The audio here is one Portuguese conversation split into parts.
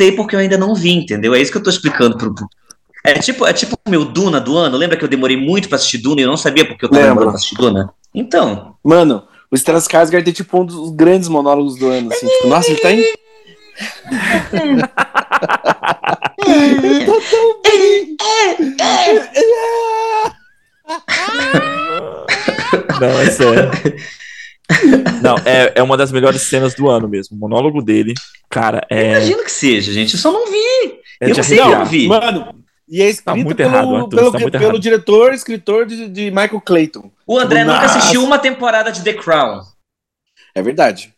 sei porque eu ainda não vi, entendeu? É isso que eu tô explicando pro. É tipo, é tipo o meu Duna do ano. Lembra que eu demorei muito pra assistir Duna e eu não sabia porque eu tava demorando pra assistir Duna? Então. Mano, o Stellan Skarsgård tem tipo um dos grandes monólogos do ano, assim. Tipo, nossa, ele tá em... Tão bem. Não, é sério. Não, é, é uma das melhores cenas do ano mesmo. O monólogo dele, cara, é. Imagino que seja, gente. Eu só não vi. é eu sei que eu vi. Mano, e é escrito Tá muito pelo, errado, Arthur, pelo, tá muito pelo errado. diretor, escritor de, de Michael Clayton. O André nunca assistiu uma temporada de The Crown. É verdade.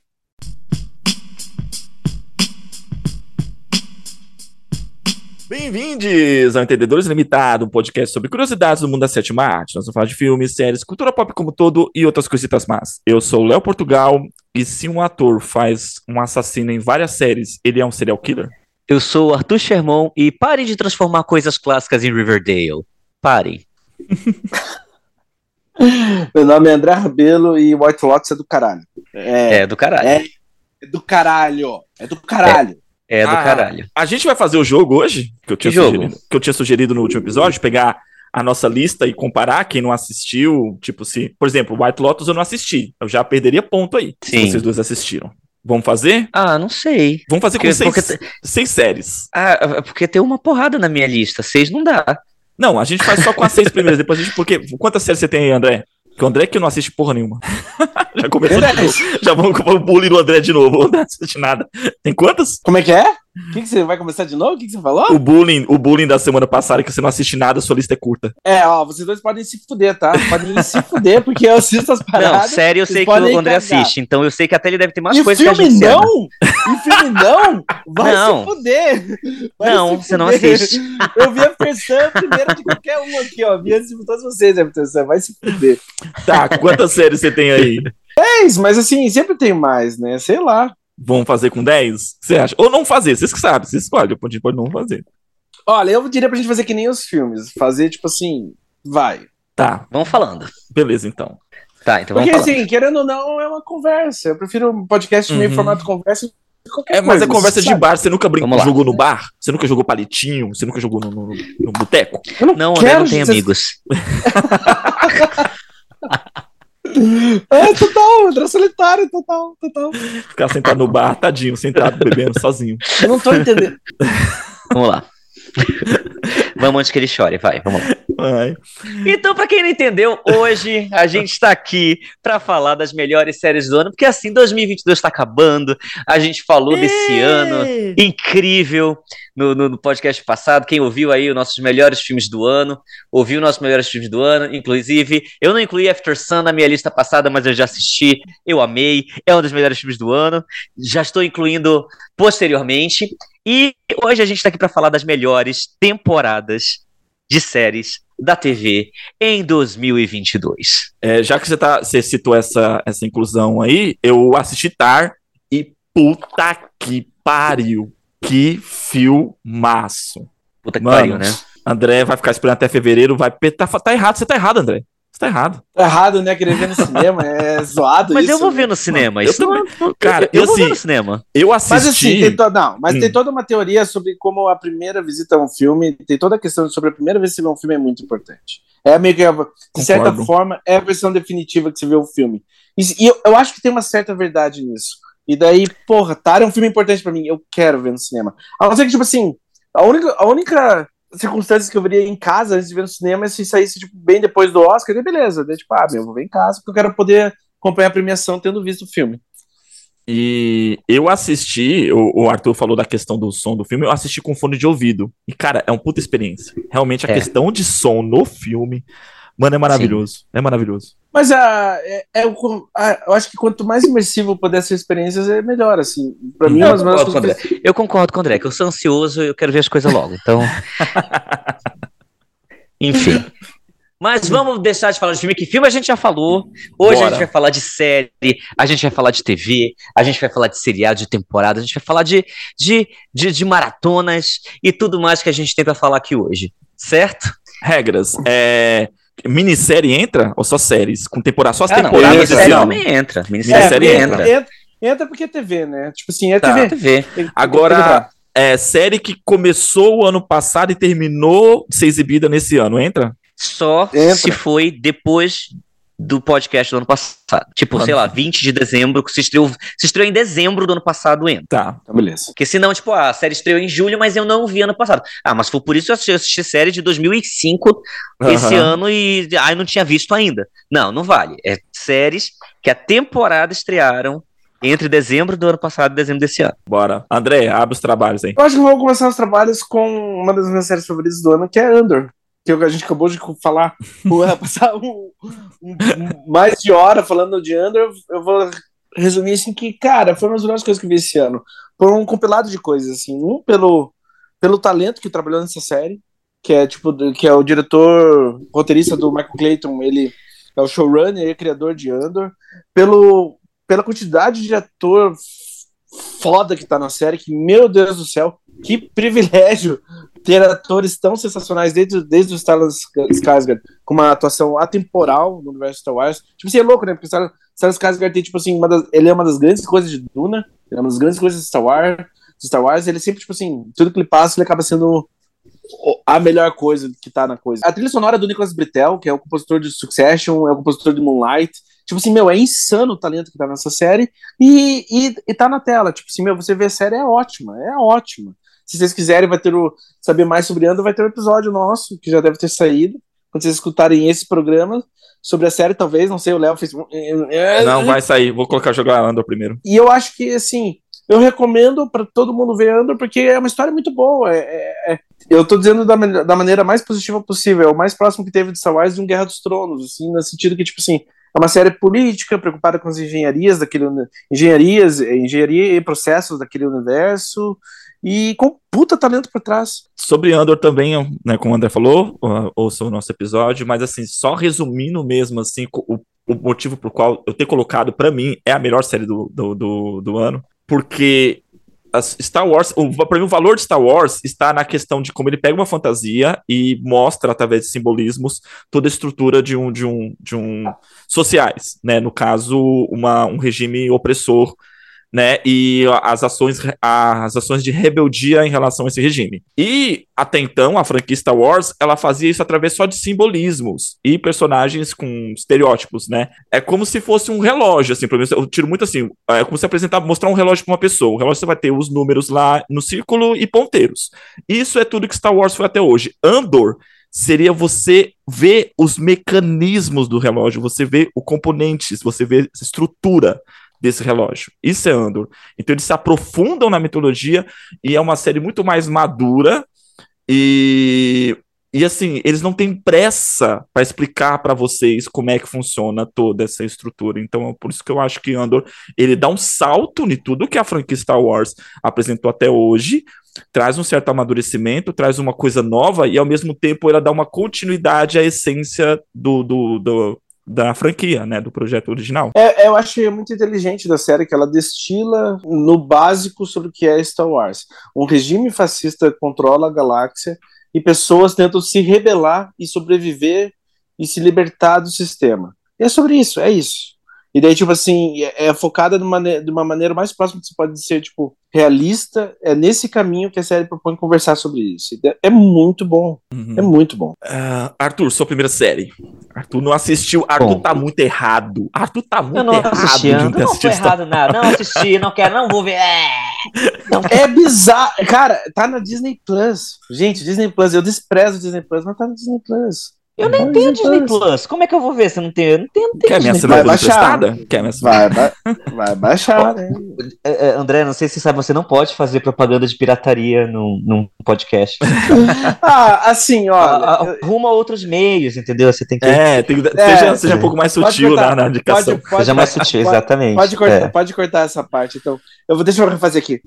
Bem-vindos ao Entendedores Limitado, um podcast sobre curiosidades do mundo da sétima arte. Nós vamos falar de filmes, séries, cultura pop como todo e outras coisitas más. Eu sou o Léo Portugal e se um ator faz um assassino em várias séries, ele é um serial killer? Eu sou o Arthur Sherman e parem de transformar coisas clássicas em Riverdale. Parem. Meu nome é André Rabelo e White Lotus é do caralho. É, É do caralho. É. é do caralho. É do caralho. É, do Ah, caralho. A gente vai fazer o jogo hoje, que eu tinha, Que? Sugerido, que eu tinha sugerido no último episódio, pegar a nossa lista e comparar quem não assistiu, tipo se, por exemplo, White Lotus eu não assisti, eu já perderia ponto aí, Sim. se vocês dois assistiram. Vamos fazer? Ah, não sei. Vamos fazer com Porque- seis, porque- seis séries. Ah, porque tem uma porrada na minha lista. Seis não dá. Não, a gente faz só com as seis primeiras, depois a gente, porque, quantas séries você tem aí, André? Porque o André que não assiste porra nenhuma. já começou. Já vamos o bullying do André de novo, o André não assiste nada. Tem quantas? Como é que é? O que, que você vai começar de novo? O que, que você falou? O bullying, o bullying da semana passada, que você não assiste nada, sua lista é curta. É, ó, vocês dois podem se fuder, tá? Podem se fuder, porque eu assisto as Não, paradas. sério, eu sei que o André cagar. assiste. Então eu sei que até ele deve ter mais E coisas que a filme gente não? E filme não? Vai Não. se fuder. Vai Não, se você não fuder. assiste. Eu vi a Persan primeiro de qualquer um aqui, ó. Vi antes de todos vocês, a Persan. Vai se fuder. Tá, quantas séries você tem aí? É isso, mas assim, sempre tem mais, né? Sei lá. Vamos fazer com 10? Você acha? Ou não fazer, vocês que sabem, vocês escolhem, a gente pode não fazer. Olha, eu diria pra gente fazer que nem os filmes. Fazer, tipo assim, vai. Tá, Vamos falando. beleza então. Tá, então vamos Porque, assim, querendo ou não, é uma conversa. Eu prefiro um podcast meio Uhum. formato conversa É, mas coisa. é conversa de sabe? bar, você nunca brincou, jogou no bar? Você nunca jogou palitinho? Você nunca jogou no, no, no boteco? Eu não, Não, André quero não tem amigos. É, total, André Solitário, total, total. Ficar sentado no bar, tadinho, sentado, bebendo, sozinho. Eu não tô entendendo. Vamos lá. vamos antes que ele chore, vai, vamos lá. Ai. Então, pra quem não entendeu, hoje a gente está aqui pra falar das melhores séries do ano, porque assim, 2022 tá acabando, a gente falou desse ano incrível no, no- no podcast passado. Quem ouviu aí os nossos melhores filmes do ano, ouviu os nossos melhores filmes do ano, inclusive. Eu não incluí After Sun na minha lista passada, mas eu já assisti, eu amei, é um dos melhores filmes do ano. Já estou incluindo posteriormente. E hoje a gente está aqui para falar das melhores temporadas de séries da TV em 2022. É, já que você, tá, você citou essa, essa inclusão aí, eu assisti Tar e puta que pariu. Que filmaço. Puta que Mano, pariu, né? André vai ficar esperando até fevereiro, vai. Tá, tá errado, você tá errado, André. Você tá errado. Tá errado, né? Querer ver no cinema, é zoado Mas isso. eu vou né? ver no cinema. eu Isso não é- Cara, eu, eu vou ver assim, no cinema. Eu assisti. Mas assim, tem to... não, mas Hum. tem toda uma teoria sobre como a primeira visita a um filme, tem toda a questão sobre a primeira vez que você vê um filme é muito importante. É meio que, de certa Concordo. forma, é a versão definitiva que você vê o filme. E, e eu, eu acho que tem uma certa verdade nisso. E daí, porra, Tar é um filme importante pra mim, eu quero ver no cinema. A não ser que, tipo assim, a única, a única circunstância que eu veria em casa antes de ver no cinema é se saísse, tipo, bem depois do Oscar, daí beleza. Daí, tipo, ah, meu, eu vou ver em casa, porque eu quero poder acompanhar a premiação tendo visto o filme. E eu assisti, o, o Arthur falou da questão do som do filme, eu assisti com fone de ouvido. E, cara, é uma puta experiência. Realmente, a É. questão de som no filme, mano, é maravilhoso. É maravilhoso. Mas a, é, é o- a- eu acho que quanto mais imersivo puder ser a experiência, é melhor, assim. Pra mim, Eu é das concordo com o melhores André. Eu concordo com o André, que eu sou ansioso e eu quero ver as coisas logo. Então. Enfim. Mas vamos deixar de falar de filme, que filme a gente já falou. Hoje a Bora. gente vai falar de série, a gente vai falar de TV, a gente vai falar de seriado de temporada, a gente vai falar de, de, de, de maratonas e tudo mais que a gente tem pra falar aqui hoje. Certo? Regras. É. Minissérie entra ou só séries? Com temporada, só as Ah, não, temporadas entra, desse minissérie ano. também entra. Minissérie porque entra. entra. entra porque é TV, né? Tipo assim, é Tá. TV. TV. Tem- Agora- é, série que começou o ano passado e terminou de ser exibida nesse ano, entra? Só Entra. se foi depois do podcast do ano passado. Tipo, sei lá, 20 de dezembro, que se estreou, se estreou em dezembro do ano passado entra. Tá. Então, beleza. Porque senão, tipo, ah, a série estreou em julho, mas eu não vi ano passado. Ah, mas foi por isso que eu assisti, eu assisti série de 2005 esse ano e ai, não tinha visto ainda. Não, não vale. É séries que a temporada estrearam entre dezembro do ano passado e dezembro desse ano. Bora. André, abre os trabalhos aí. Eu acho que vou começar os trabalhos com uma das minhas séries favoritas do ano, que é Andor. Que a gente acabou de falar, passar um, um- mais de hora falando de Andor, eu vou resumir assim que, cara, foi uma das melhores coisas que vi esse ano. Foi um compilado de coisas, assim. Um, pelo, pelo talento que trabalhou nessa série, que é tipo, que é o diretor roteirista do Michael Clayton, ele é o showrunner, ele é criador de Andor. Pelo, pela quantidade de ator foda que tá na série, que, meu Deus do céu, que privilégio ter atores tão sensacionais desde, desde o Stellan Skarsgård com uma atuação atemporal no universo Star Wars. Tipo assim, é louco, né? Porque o Stellan Stellan Skarsgård tem, tipo assim, uma das- ele é uma das grandes coisas de Duna, ele é uma das grandes coisas de Star Wars, Star Wars, ele sempre, tipo assim, tudo que ele passa, ele acaba sendo a melhor coisa que tá na coisa. A trilha sonora do Nicholas Britell, que é o compositor de Succession, é o compositor de Moonlight, tipo assim, meu, é insano o talento que tá nessa série, e, e, e tá na tela, tipo assim, meu, você vê a série, é ótima, é ótima. Se vocês quiserem vai ter o, saber mais sobre Andor, vai ter um episódio nosso, que já deve ter saído, quando vocês escutarem esse programa, sobre a série, talvez, não sei, o Léo fez... Não, vai sair. Vou colocar jogar Andor primeiro. E eu acho que, assim, eu recomendo pra todo mundo ver Andor, porque é uma história muito boa. É, é- é- eu tô dizendo da, da maneira mais positiva possível. É o mais próximo que teve de Star Wars de um Guerra dos Tronos, assim, no sentido que, tipo assim, é uma série política, preocupada com as engenharias daquele engenharias, eh, engenharia e processos daquele universo, e com puta talento por trás. Sobre Andor também, né, como o André falou, uh, ouça o nosso episódio, mas assim, só resumindo mesmo, assim, o, o motivo por qual eu ter colocado, pra mim, é a melhor série do, do, do, do ano, porque Star Wars, o, pra mim, o valor de Star Wars está na questão de como ele pega uma fantasia e mostra, através de simbolismos, toda a estrutura de um, de um, de um sociais, né, no caso, uma, um regime opressor, né, e as ações, as ações de rebeldia em relação a esse regime. E até então, a franquia Star Wars, ela fazia isso através só de simbolismos e personagens com estereótipos, né? É como se fosse um relógio, assim, pelo eu tiro muito assim, é como se apresentar, mostrar um relógio para uma pessoa. O relógio você vai ter os números lá no círculo e ponteiros. Isso é tudo que Star Wars foi até hoje. Andor seria você ver os mecanismos do relógio, você vê o componentes, você a estrutura desse relógio. Isso é Andor. Então eles se aprofundam na mitologia e é uma série muito mais madura e e assim, eles não têm pressa para explicar para vocês como é que funciona toda essa estrutura. Então, é por isso que eu acho que Andor, ele dá um salto em tudo que a franquia Star Wars apresentou até hoje, traz um certo amadurecimento, traz uma coisa nova e ao mesmo tempo ela dá uma continuidade à essência do, do, do da franquia, né, do projeto original. É, eu acho muito inteligente da série que ela destila no básico sobre o que é Star Wars. Um regime fascista controla a galáxia e pessoas tentam se rebelar e sobreviver e se libertar do sistema. E é sobre isso, é isso. E daí, tipo assim, é, é focada de uma, de uma maneira mais próxima que você pode ser, tipo, realista. É nesse caminho que a série propõe conversar sobre isso. É, é muito bom. Uhum. É muito bom. Uh, Arthur, sua primeira série. Arthur não assistiu. Arthur Bom. tá muito errado. Arthur tá muito Eu não errado. assisti, de não ter assistido Star- errado nada. Não assisti, não quero, não vou ver. É. É bizarro. Cara, tá na Disney Plus. Gente, Disney Plus, eu desprezo Disney Plus, mas tá na Disney Plus. Eu nem Tá tenho Disney Plus. Como é que eu vou ver se eu não tenho? Eu não tenho, não tenho Quer minha Vai assinatura emprestada? Quer minha Vai, ba- vai baixar, né? É, é, André, não sei se você sabe, você não pode fazer propaganda de pirataria num, num podcast. Ah, assim, a- Arruma outros meios, entendeu? Você tem que. É, tem que- É, seja, seja um pouco mais sutil cortar, na, na indicação. Pode, pode, Seja mais sutil, pode- exatamente. Pode cortar, É. pode cortar essa parte, então. Eu vou, deixa eu refazer aqui.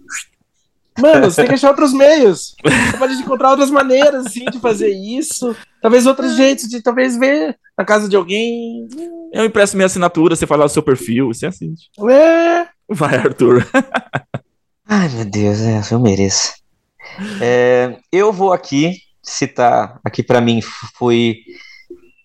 Mano, você tem que achar outros meios. Você pode encontrar outras maneiras, assim, de fazer isso. Talvez outros jeitos de talvez ver na casa de alguém. Eu empresto minha assinatura, você fala o seu perfil, isso é assim. É. Vai, Arthur. Ai, meu Deus, é, eu mereço. É, eu vou aqui citar, aqui pra mim foi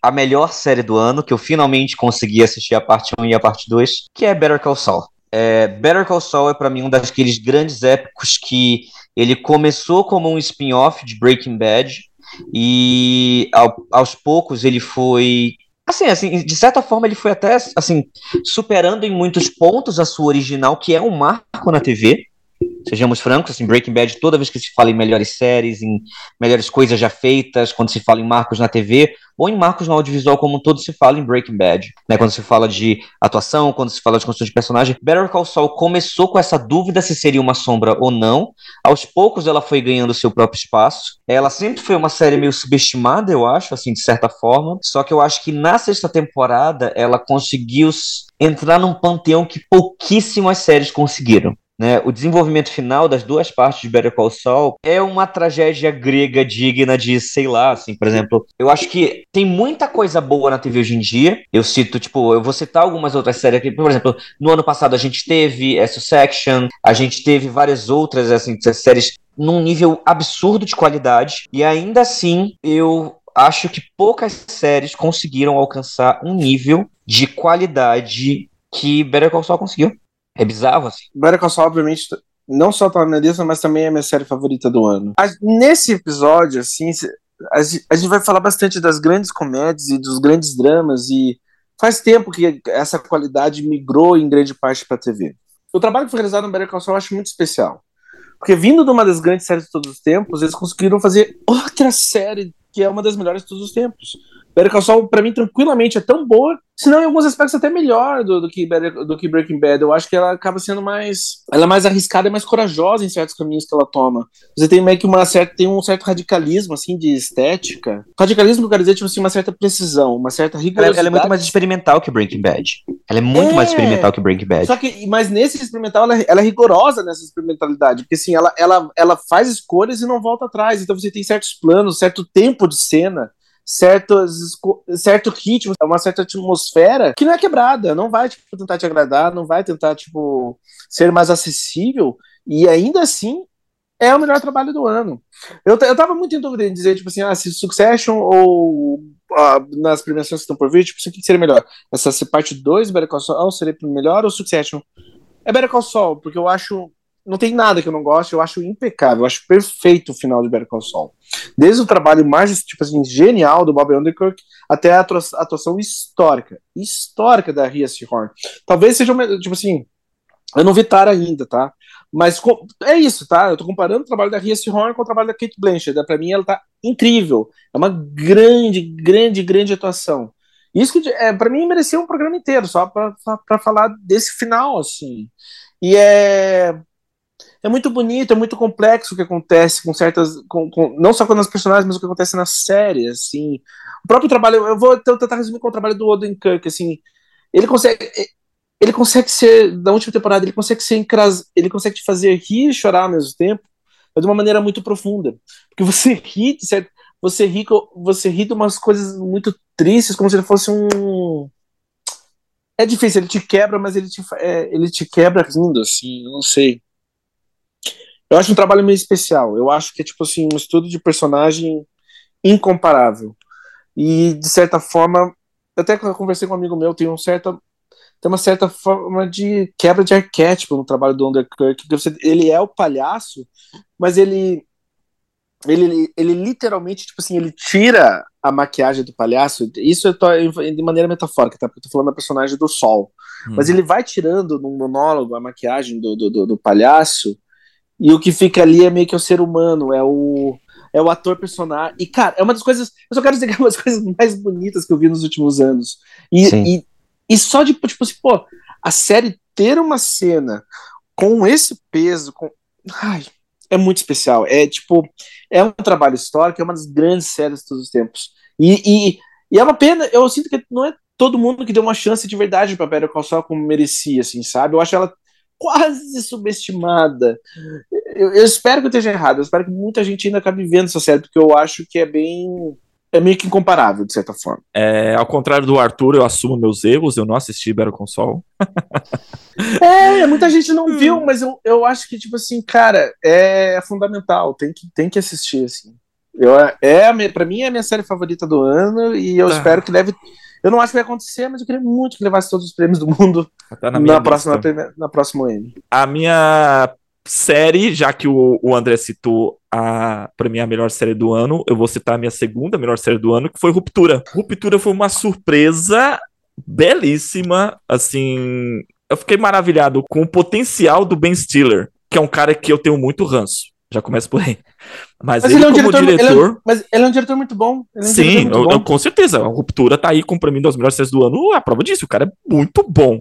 a melhor série do ano, que eu finalmente consegui assistir a parte 1 e a parte 2, que é Better Call Saul. É, Better Call Saul é para mim um daqueles grandes épicos que ele começou como um spin-off de Breaking Bad e ao, aos poucos ele foi assim, assim, de certa forma ele foi até assim superando em muitos pontos a sua original, que é um marco na TV. Sejamos francos, assim, Breaking Bad, toda vez que se fala em melhores séries, em melhores coisas já feitas, quando se fala em marcos na TV, ou em marcos no audiovisual como um todo, se fala em Breaking Bad. Né? Quando se fala de atuação, quando se fala de construção de personagem. Better Call Saul começou com essa dúvida se seria uma sombra ou não. Aos poucos ela foi ganhando seu próprio espaço. Ela sempre foi uma série meio subestimada, eu acho, assim, de certa forma. Só que eu acho que na sexta temporada ela conseguiu entrar num panteão que pouquíssimas séries conseguiram. Né, o desenvolvimento final das duas partes de Better Call Saul é uma tragédia grega digna de, sei lá, assim, por exemplo, eu acho que tem muita coisa boa na TV hoje em dia. Eu cito, tipo, eu vou citar algumas outras séries aqui, por exemplo, no ano passado a gente teve essa Section, a gente teve várias outras, assim, séries num nível absurdo de qualidade, e ainda assim eu acho que poucas séries conseguiram alcançar um nível de qualidade que Better Call Saul conseguiu. É bizarro, assim. Better Call Saul, obviamente, não só tá na minha lista, mas também é a minha série favorita do ano. Nesse episódio, assim, a gente vai falar bastante das grandes comédias e dos grandes dramas, e faz tempo que essa qualidade migrou em grande parte para a TV. O trabalho que foi realizado no Better Call Saul eu acho muito especial. Porque vindo de uma das grandes séries de todos os tempos, eles conseguiram fazer outra série que é uma das melhores de todos os tempos. Better Call Saul, pra mim, tranquilamente é tão boa, se não em alguns aspectos até melhor do, do, que Better, do que Breaking Bad. Eu acho que ela acaba sendo mais. Ela é mais arriscada e mais corajosa em certos caminhos que ela toma. Você tem meio que uma certa. Tem um certo radicalismo, assim, de estética. Radicalismo, eu quero dizer, tipo assim, uma certa precisão, uma certa rigorosidade. Ela, ela é muito mais experimental que Breaking Bad. Ela é muito é... mais experimental que Breaking Bad. Só que, mas nesse experimental, ela, ela, é rigorosa nessa experimentalidade. Porque, assim, ela, ela, ela faz escolhas e não volta atrás. Então você tem certos planos, certo tempo de cena certos, certo ritmo, uma certa atmosfera que não é quebrada, não vai tipo, tentar te agradar, não vai tentar tipo ser mais acessível e ainda assim é o melhor trabalho do ano. Eu, eu tava muito em dúvida em dizer, tipo assim, ah, se Succession ou ah, nas premiações que estão por vir, tipo, o que seria melhor? Essa parte 2, Better Call Saul, seria melhor ou Succession? É Better Call Saul, porque eu acho não tem nada que eu não gosto, eu acho impecável, eu acho perfeito o final de Better Call Saul. Desde o trabalho mais, tipo assim, genial do Bob Underkirk até a atuação histórica, histórica da Ria Horn. Talvez seja, tipo assim, eu não vi Tara ainda, tá? Mas é isso, tá? Eu tô comparando o trabalho da Ria Horn com o trabalho da Kate Blanchett. Pra mim, ela tá incrível. É uma grande, grande, grande atuação. Isso que, é, para mim, merecia um programa inteiro, só para falar desse final, assim. E é é muito bonito, é muito complexo o que acontece com certas. Com, com, não só com as personagens, mas o que acontece na série, assim. O próprio trabalho, eu vou tentar resumir com o trabalho do Oden Kirk, assim. Ele consegue. Ele consegue ser, da última temporada, ele consegue ser encras, ele consegue te fazer rir e chorar ao mesmo tempo, mas de uma maneira muito profunda. Porque você ri, certo? Você ri, você ri de umas coisas muito tristes, como se ele fosse um. É difícil, ele te quebra, mas ele te, é, ele te quebra rindo, assim, eu não sei. Eu acho um trabalho meio especial. Eu acho que é tipo assim, um estudo de personagem incomparável. E de certa forma, até eu conversei com um amigo meu, tem um certa tem uma certa forma de quebra de arquétipo no trabalho do Underkirk. Ele é o palhaço, mas ele ele, ele literalmente, tipo assim, ele tira a maquiagem do palhaço. Isso eu tô de maneira metafórica, tá? Porque eu tô falando da personagem do Sol. Hum. Mas ele vai tirando no monólogo a maquiagem do, do, do palhaço e o que fica ali é meio que o ser humano, é o, é o ator personagem. E, cara, é uma das coisas. Eu só quero dizer que é uma das coisas mais bonitas que eu vi nos últimos anos. E, e, e, só de, tipo assim, pô, a série ter uma cena com esse peso, com. Ai, é muito especial. É tipo, é um trabalho histórico, é uma das grandes séries de todos os tempos. E, e, e é uma pena, eu sinto que não é todo mundo que deu uma chance de verdade pra Better Call Saul como merecia, assim, sabe? Eu acho ela quase subestimada. Eu, eu, espero que eu esteja errado, eu espero que muita gente ainda acabe vendo essa série, porque eu acho que é bem. É meio que incomparável, de certa forma. É, ao contrário do Arthur, eu assumo meus erros, eu não assisti Better Console. é, muita gente não viu, mas eu, eu acho que, tipo assim, cara, é fundamental, tem que, tem que assistir, assim. Eu, é, para mim é a minha série favorita do ano e eu tá. espero que leve Eu não acho que vai acontecer, mas eu queria muito que levasse todos os prêmios do mundo Tá na, minha próxima, na próxima M. A minha série, já que o, o André citou a, pra mim, a melhor série do ano, eu vou citar a minha segunda melhor série do ano, que foi Ruptura. Ruptura foi uma surpresa belíssima, assim... Eu fiquei maravilhado com o potencial do Ben Stiller, que é um cara que eu tenho muito ranço. Já começa por aí. Mas, Mas ele, ele é um como diretor, ele é- diretor... Mas ele é um diretor muito bom. É um Sim, diretor eu- bom. eu- com certeza. A Ruptura tá aí com, pra mim, das melhores séries do ano. A prova disso, o cara é muito bom.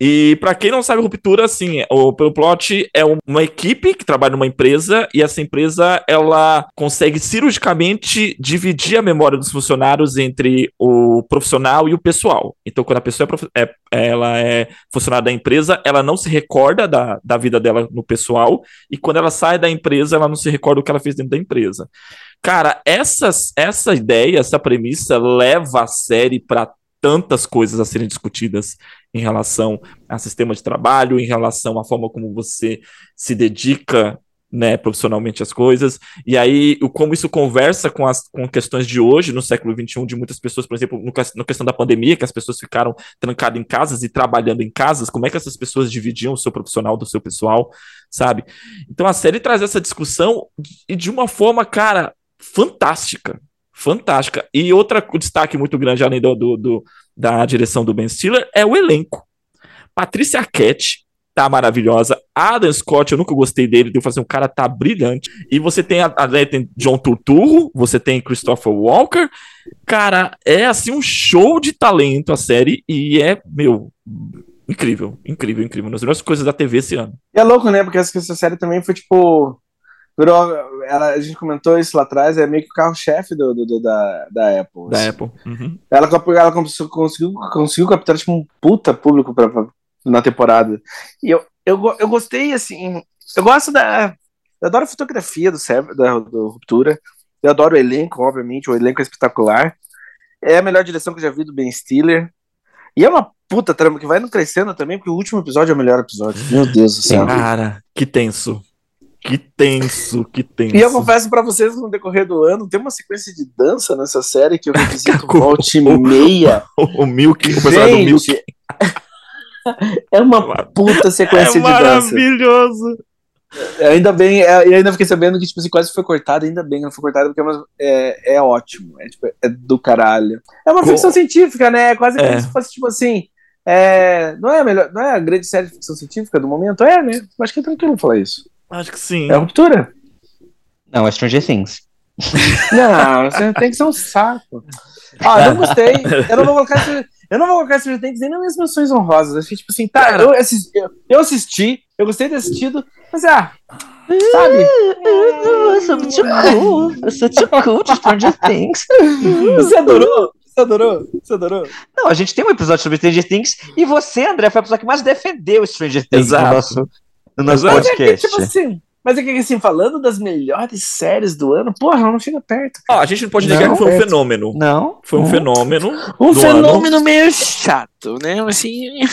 E pra quem não sabe, Ruptura, assim, o, pelo plot, é um- uma equipe que trabalha numa empresa e essa empresa, ela consegue cirurgicamente dividir a memória dos funcionários entre o profissional e o pessoal. Então, quando a pessoa é, é- ela é funcionária da empresa, ela não se recorda da, da vida dela no pessoal e quando ela sai da empresa, ela não se recorda o que ela fez dentro da empresa. Cara, essas, essa ideia, essa premissa leva a série para tantas coisas a serem discutidas em relação a sistema de trabalho, em relação à forma como você se dedica né, profissionalmente às coisas, e aí como isso conversa com as com questões de hoje, no século XXI, de muitas pessoas, por exemplo, no, questão da pandemia, que as pessoas ficaram trancadas em casas e trabalhando em casas, como é que essas pessoas dividiam o seu profissional do seu pessoal, sabe? Então a série traz essa discussão e de uma forma, cara, fantástica. Fantástica. E outra destaque muito grande, além do, do- do- da direção do Ben Stiller, é o elenco. Patrícia Arquette tá maravilhosa. Adam Scott, eu nunca gostei dele, devo fazer um cara tá brilhante. E você tem a, a tem John Turturro, você tem Christopher Walker. Cara, é assim um show de talento a série e é, meu, incrível, incrível, incrível. Uma das melhores coisas da TV esse ano. E é louco, né? Porque essa série também foi tipo. Virou, ela, a gente comentou isso lá atrás, é meio que o carro-chefe do, do- do- da, da Apple. Da assim. Apple. Uhum. Ela, ela conseguiu, conseguiu, captar tipo, um puta público pra, pra- na temporada. E eu, eu, eu gostei, assim. Eu gosto da. Eu adoro a fotografia do, da, do Ruptura. Eu adoro o elenco, obviamente. O elenco é espetacular. É a melhor direção que eu já vi do Ben Stiller. E é uma puta trama que vai não crescendo também, porque o último episódio é o melhor episódio. Meu Deus do céu. Cara, que tenso. Que tenso, que tenso. E eu confesso pra vocês no decorrer do ano tem uma sequência de dança nessa série que eu revisito Com- volta e meia. o, o Milk, o personagem do Milk. É uma puta sequência É de dança. maravilhoso. Ainda bem, é, e ainda fiquei sabendo que tipo, assim, quase foi cortada, ainda bem que não foi cortada, porque é, é, é ótimo. É, tipo, é do caralho. É uma ficção científica, né? É quase É. como se fosse, tipo assim. é, não é a melhor, não é a grande série de ficção científica do momento? É, né? Acho que é tranquilo falar isso. Acho que sim. É a ruptura. Não, é Stranger Things. Não, você tem que ser um saco. Ah, eu não gostei. Eu não vou colocar esse- eu não vou colocar Stranger Things nem nas minhas menções honrosas. Eu fiquei tipo assim, tá, eu assisti, eu, eu assisti, eu gostei de ter assistido, mas ah, sabe? Eu sou too cool. Eu sou too cool de Stranger Things. Você adorou? Você adorou? Você adorou? Não, a gente tem um episódio sobre Stranger Things e você, André, foi a pessoa que mais defendeu Stranger Things Exato. no nosso, no nosso. Mas é que, podcast. tipo assim, mas é que assim, falando das melhores séries do ano, porra, não chega perto. Ó, a gente não pode negar Não, que foi um é. fenômeno. Não? Foi um fenômeno. Um do fenômeno meio chato, né? Assim,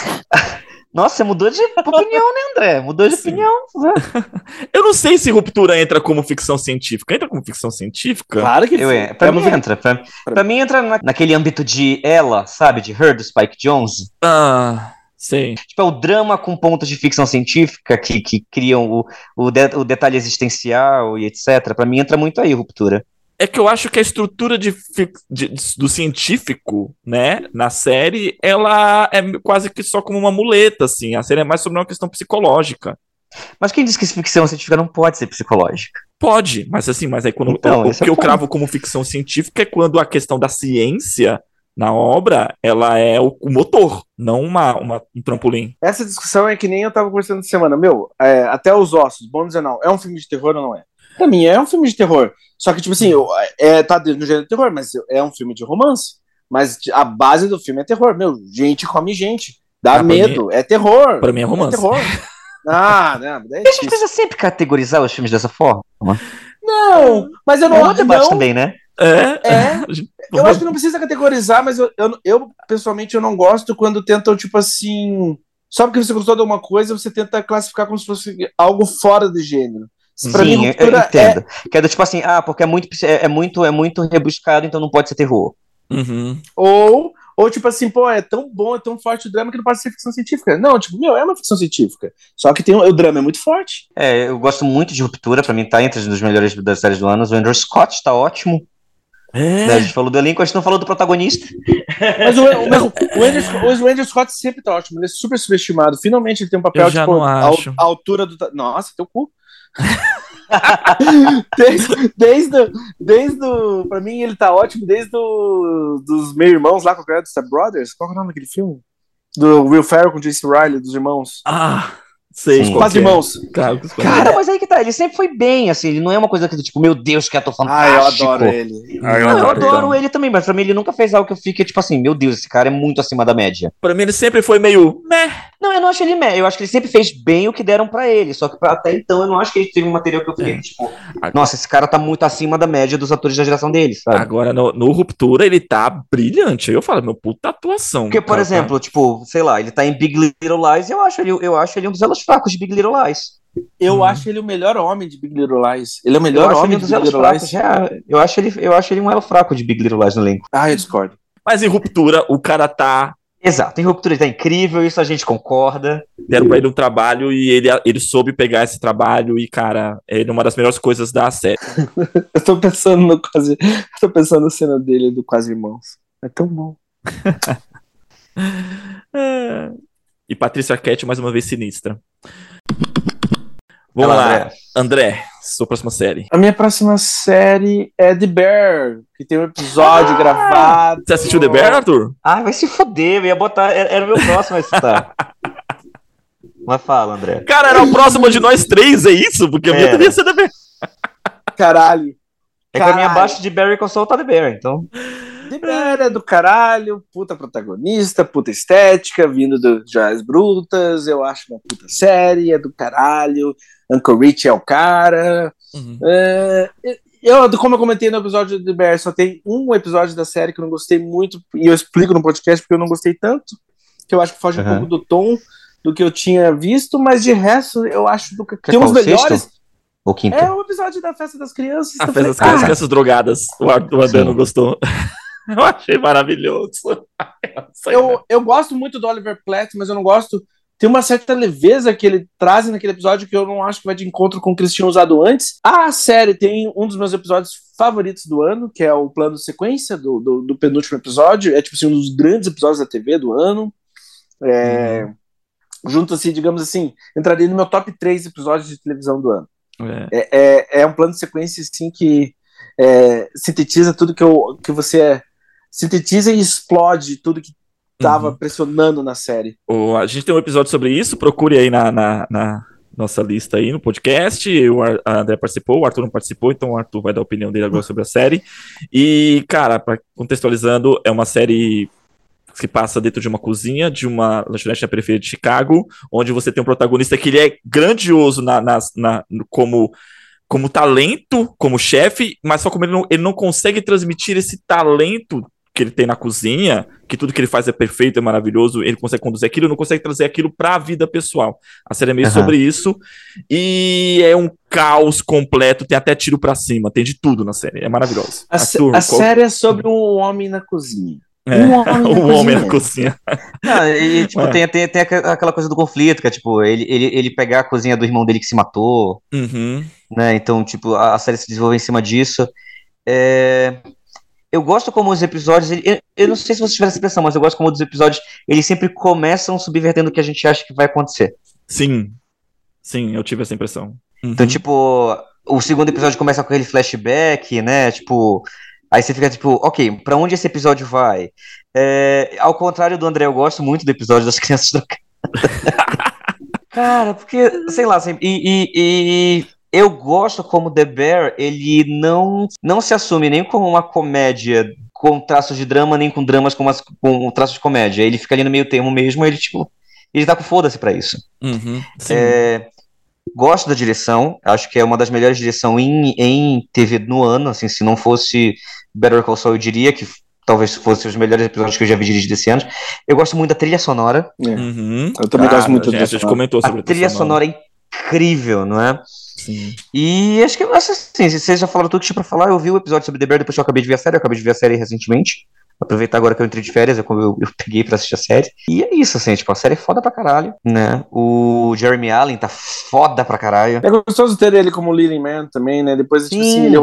Nossa, você mudou de opinião, né, André? Mudou de Sim. opinião. Eu não sei se Ruptura entra como ficção científica. Entra como ficção científica? claro que Eu, é, pra É mim uma- entra. Pra, pra mim entra na- naquele âmbito de ela, sabe? De Her, do Spike Jonze. Ah, sei. Tipo, é o drama com pontos de ficção científica que, que criam o, o, de- o detalhe existencial e etc. Pra mim entra muito aí, Ruptura. É que eu acho que a estrutura de, de- do científico, né, na série, ela é quase que só como uma muleta, assim. A série é mais sobre uma questão psicológica. Mas quem diz que ficção científica não pode ser psicológica? Pode, mas assim, mas aí quando Então, o, o é que o eu ponto. cravo como ficção científica é quando a questão da ciência na obra, ela é o, o motor, não uma, uma- um trampolim. Essa discussão é que nem eu tava conversando essa semana. Meu, é, até os ossos, bom dizer não, é um filme de terror ou não é? Pra mim, é um filme de terror. Só que, tipo assim, eu- é, tá dentro do gênero de terror, mas é um filme de romance. Mas a base do filme é terror. Meu, gente come gente. Dá Ah, medo. É terror. Pra mim é romance. É terror. Ah, não, daí é a gente precisa sempre categorizar os filmes dessa forma. Não, mas eu É não. um debate não também, né? É. É. Eu acho que não precisa categorizar, mas eu, eu, eu, pessoalmente eu não gosto quando tentam, tipo assim. Só porque você gostou de alguma coisa, você tenta classificar como se fosse algo fora do gênero. Pra Sim, mim, eu, eu ruptura entendo. Que é do tipo assim, ah, porque é muito, é, é muito, é muito rebuscado, então não pode ser terror. Uhum. Ou, Ou tipo assim, pô, é tão bom, é tão forte o drama que não pode ser ficção científica. Não, tipo, meu, é uma ficção científica. Só que tem, o drama é muito forte. É, eu gosto muito de Ruptura, pra mim tá entre os melhores das séries do ano. O Andrew Scott tá ótimo. É. Né, A gente falou do elenco, a gente não falou do protagonista. Mas o, o, o, Andrew, o Andrew Scott sempre tá ótimo, ele é super subestimado. Finalmente ele tem um papel, Eu já tipo, a, altura do. Nossa, teu cu. desde, desde, o- desde o. Pra mim, ele tá ótimo desde o, dos meus irmãos lá, qual que é? Dos Step Brothers? Qual que é o nome daquele filme? Do Will Ferrell com Jason Riley, dos irmãos. Ah, sei. Sim. qual Quase é. irmãos. Cara, Cara, mas aí que tá, ele sempre foi bem, assim, ele não é uma coisa que, tipo, meu Deus, que ator Ah, eu adoro ele. Ah, Não, eu adoro, adoro então. ele também, mas pra mim ele nunca fez algo que eu fique, tipo assim, meu Deus, esse cara é muito acima da média. Pra mim ele sempre foi meio. Meh. Não, eu não acho ele médio, eu acho que ele sempre fez bem o que deram pra ele, só que pra- até então eu não acho que ele teve um material que eu fiquei, É. tipo, nossa, esse cara tá muito acima da média dos atores da geração dele, sabe? Agora no, no Ruptura ele tá brilhante. Aí eu falo, meu, puta atuação. Porque, por Cara, exemplo, tipo, sei lá, ele tá em Big Little Lies e eu acho ele, eu acho ele um dos elos fracos de Big Little Lies. Eu Uhum. acho ele o melhor homem de Big Little Lies. Ele é o melhor homem de dos Big elos Little fracos. Lies. é, eu, acho ele, eu acho ele um elo fraco de Big Little Lies no elenco. Ah, eu discordo. Mas em Ruptura o cara tá. Exato, em Ruptura ele tá incrível, isso a gente concorda. Deram pra ele um trabalho e ele, ele soube pegar esse trabalho e, cara, é uma das melhores coisas da série. Eu tô pensando no quase. Eu tô pensando na cena dele do Quase Irmãos. É tão bom. É. E Patrícia Arquette mais uma vez sinistra. Vamos lá, André. André, sua próxima série. A minha próxima série é The Bear, que tem um episódio gravado. Você assistiu The Bear, Arthur? Ai, vai se foder, eu ia botar. Era, o meu próximo a citar. Mas fala, André. Cara, era o próximo de nós três, é isso? Porque a minha devia ser The Bear. Caralho. É que a minha Caralho. abaixo de Barry Console tá The Bear, então. The Bear é do caralho, puta protagonista, puta estética, vindo do Joias Brutas. Eu acho uma puta série, é do caralho. Uncle Rich é o cara. É, eu, como eu comentei no episódio do Bear, só tem um episódio da série que eu não gostei muito, e eu explico no podcast porque eu não gostei tanto, que eu acho que foge um Aham. pouco do tom do que eu tinha visto, mas de resto eu acho do Quer tem uns o melhores. sexto? Ou quinto? É o episódio da festa das crianças. A festa das crianças, "Ah, crianças drogadas. O Arthur o André Sim. não gostou. Eu achei maravilhoso. Eu, eu gosto muito do Oliver Platt, mas eu não gosto. Tem uma certa leveza que ele traz naquele episódio que eu não acho que vai de encontro com o que eles tinham usado antes. A série tem um dos meus episódios favoritos do ano, que é o plano de sequência do, do, do penúltimo episódio. É tipo assim, um dos grandes episódios da TV do ano. É, Junto-se, digamos assim, entraria no meu top 3 episódios de televisão do ano. É. É, é, é um plano de sequência assim que é, sintetiza tudo que, eu, que você é, sintetiza e explode tudo que tava Uhum. pressionando na série. O- a gente tem um episódio sobre isso, procure aí na, na, na nossa lista aí no podcast. O Ar- a André participou, o Arthur não participou, então o Arthur vai dar a opinião dele agora sobre a série. E, cara, pra, contextualizando, é uma série que passa dentro de uma cozinha de uma lanchonete na periferia de Chicago, onde você tem um protagonista que ele é grandioso na, na- no- como como talento, como chefe, mas só como ele não, ele não consegue transmitir esse talento que ele tem na cozinha, que tudo que ele faz é perfeito, é maravilhoso, ele consegue conduzir aquilo, não consegue trazer aquilo para a vida pessoal. A série é meio Aham. sobre isso e é um caos completo, tem até tiro para cima, tem de tudo na série, é maravilhoso. A, Arthur, a qual- série é sobre um homem na cozinha. É, Um homem na o homem na cozinha. cozinha. Não, e, tipo, É. tem, tem, tem aquela coisa do conflito, que é tipo, ele, ele, ele pegar a cozinha do irmão dele que se matou, Uhum. né? Então, tipo, a, a série se desenvolve em cima disso. É, Eu gosto como os episódios. Eu, eu não sei se vocês tiveram essa impressão, mas eu gosto como os episódios eles sempre começam subvertendo o que a gente acha que vai acontecer. Sim, sim, eu tive essa impressão. Uhum. Então, tipo, o segundo episódio começa com aquele flashback, né? Tipo, aí você fica tipo, ok, pra onde esse episódio vai? É, ao contrário do André, eu gosto muito do episódio das crianças drogadas. Cara, porque, sei lá, assim, e, e- e eu gosto como The Bear, ele não, não se assume nem como uma comédia com traços de drama, nem com dramas com, umas, com traços de comédia. Ele fica ali no meio termo mesmo, ele, tipo, ele tá com foda-se pra isso. Uhum. Sim. É, gosto da direção, acho que é uma das melhores direções em, em TV no ano, assim, se não fosse Better Call Saul, eu diria que talvez fosse os melhores episódios que eu já vi dirigidos desse ano. Eu gosto muito da trilha sonora, É. Uhum. Eu também gosto muito a gente, da a gente sonora. comentou sobre a trilha sonora é incrível, não é? Sim. E acho que, acho assim, vocês já falaram tudo que tinha pra falar, eu vi o episódio sobre The Bear depois que eu acabei de ver a série, eu acabei de ver a série recentemente, Aproveitar agora que eu entrei de férias, eu, eu, eu peguei pra assistir a série. E é isso, assim, tipo, a série é foda pra caralho, né? O Jeremy Allen tá foda pra caralho. É gostoso ter ele como leading man também, né? Depois, tipo assim, ele,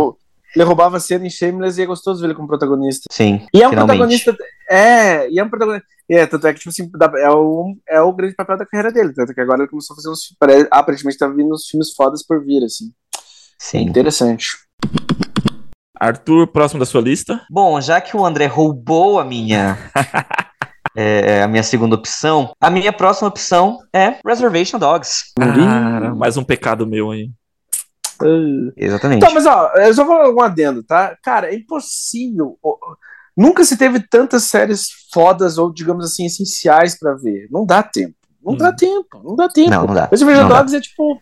ele roubava cena em Shameless e é gostoso ver ele como protagonista. Sim, E é um protagonista. É, e é um protagonista. É, tanto é que, tipo assim, é o, é o grande papel da carreira dele. Tanto que agora ele começou a fazer uns. Aparentemente tá vindo uns filmes fodas por vir, assim. Sim. Interessante. Arthur, próximo da sua lista. Bom, já que o André roubou a minha. é, a minha segunda opção, a minha próxima opção é Reservation Dogs. Cara, mais um pecado meu aí. Uh. Exatamente. Então, mas ó, eu só vou um adendo, tá? Cara, é impossível. Nunca se teve tantas séries fodas ou, digamos assim, essenciais para ver. Não dá tempo. Não hum. dá tempo. Não dá tempo. Não, não dá. Reservation Dogs dá. é tipo.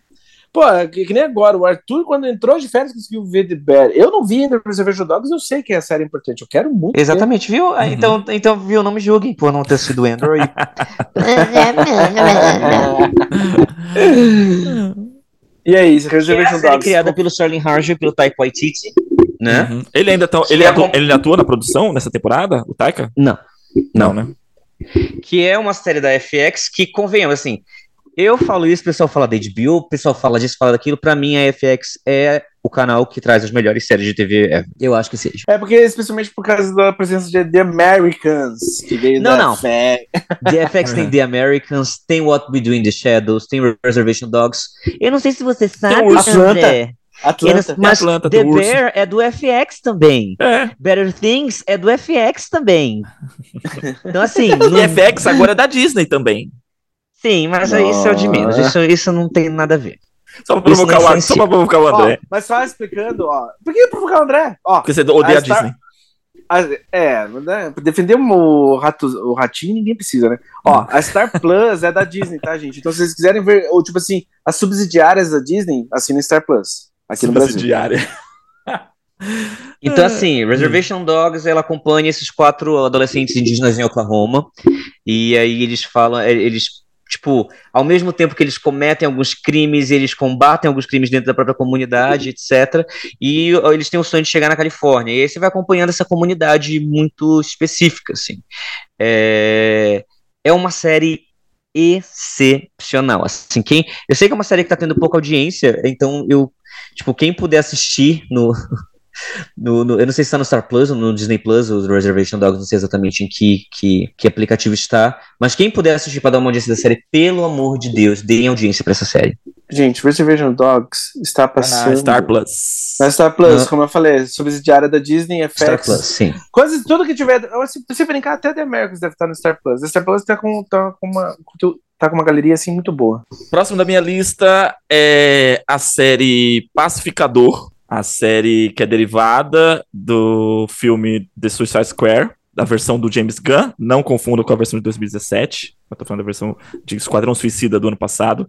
Pô, que, que, nem agora, o Arthur, quando entrou de férias, conseguiu ver The Bear. Eu não vi ainda Reservation Dogs, eu sei que é a série importante, eu quero muito. Exatamente, ver. viu? Uhum. Então, então, viu, não me julguem por não ter sido Android. e Reservation é a Dogs? criada pelo Sterling Harjo e pelo Taika Waititi, né? Uhum. Ele ainda tá, ele, é atua, ele atua na produção nessa temporada, o Taika? Não. Não, né? Que é uma série da FX que, convenhamos, assim, eu falo isso, o pessoal fala da HBO, o pessoal fala disso, fala daquilo. Pra mim, a FX é o canal que traz as melhores séries de TV ever. Eu acho que seja. É porque, especialmente por causa da presença de The Americans, que veio não, da não. The FX tem The Americans, tem What We Do in the Shadows, tem Reservation Dogs. Eu não sei se você sabe, André. Atlanta. Mas Atlanta, The Bear é do FX também. É. Better Things é do FX também. Então, assim. no... FX agora é da Disney também. Sim, mas Nossa. isso é o de menos. Isso, isso não tem nada a ver. Só pra provocar, o, só pra provocar o André. Ó, mas só explicando, ó. Por que provocar o André? Ó, Porque você odeia a, Star... Disney. A, é, né, defender o, rato, o ratinho ninguém precisa, né? Ó, a Star Plus é da Disney, tá, gente? Então, se vocês quiserem ver, ou tipo assim, as subsidiárias da Disney, assinem Star Plus. Aqui no Brasil. Subsidiária. Então, assim, Reservation Dogs, ela acompanha esses quatro adolescentes indígenas em Oklahoma. E aí eles falam, eles tipo, ao mesmo tempo que eles cometem alguns crimes, eles combatem alguns crimes dentro da própria comunidade, etc. E eles têm o sonho de chegar na Califórnia. E aí você vai acompanhando essa comunidade muito específica, assim. É, é uma série excepcional. Assim, quem, eu sei que é uma série que está tendo pouca audiência, então eu, tipo, quem puder assistir no no, no, eu não sei se está no Star Plus ou no Disney Plus, o Reservation Dogs, não sei exatamente em que, que, que aplicativo está, mas quem puder assistir para dar uma audiência da série, pelo amor de Deus, deem audiência para essa série. Gente, Reservation Dogs está passando. Na Star Plus. Na Star Plus, como eu falei, subsidiária da Disney, FX. Star Plus, sim. Quase tudo que tiver. Se você brincar, até The Americans deve estar no Star Plus. A Star Plus está com, tá com uma. Tá com uma galeria assim muito boa. Próximo da minha lista é a série Pacificador, a série que é derivada do filme The Suicide Square, da versão do James Gunn, não confunda com a versão de 2017, eu tô falando da versão de Esquadrão Suicida do ano passado.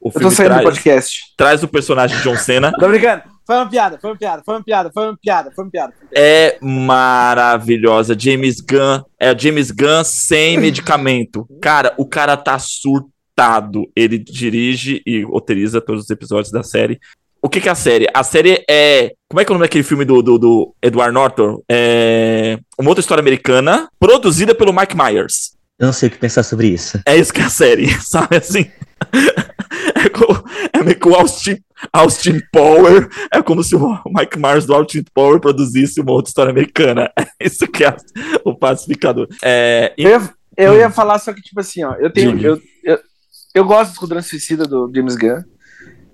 O eu filme tô saindo traz, do podcast. Traz o personagem John Cena. tô brincando. Foi uma piada, foi uma piada, foi uma piada, foi uma piada, foi uma piada. É maravilhosa. James Gunn, é James Gunn sem medicamento. Cara, o cara tá surtado. Ele dirige e roteiriza todos os episódios da série o que, que é a série? A série é. Como é que é o nome daquele filme do, do, do Edward Norton? É. Uma outra história americana, produzida pelo Mike Myers. Eu não sei o que pensar sobre isso. É isso que é a série, sabe assim? é, com, é meio que o Austin, Austin Power. É como se o Mike Myers do Austin Power produzisse uma outra história americana. É isso que é o pacificador. É, e... eu, ia, eu ia falar só que, tipo assim, ó, eu tenho. Eu, eu, eu gosto do Esquadrão Suicida do James Gunn.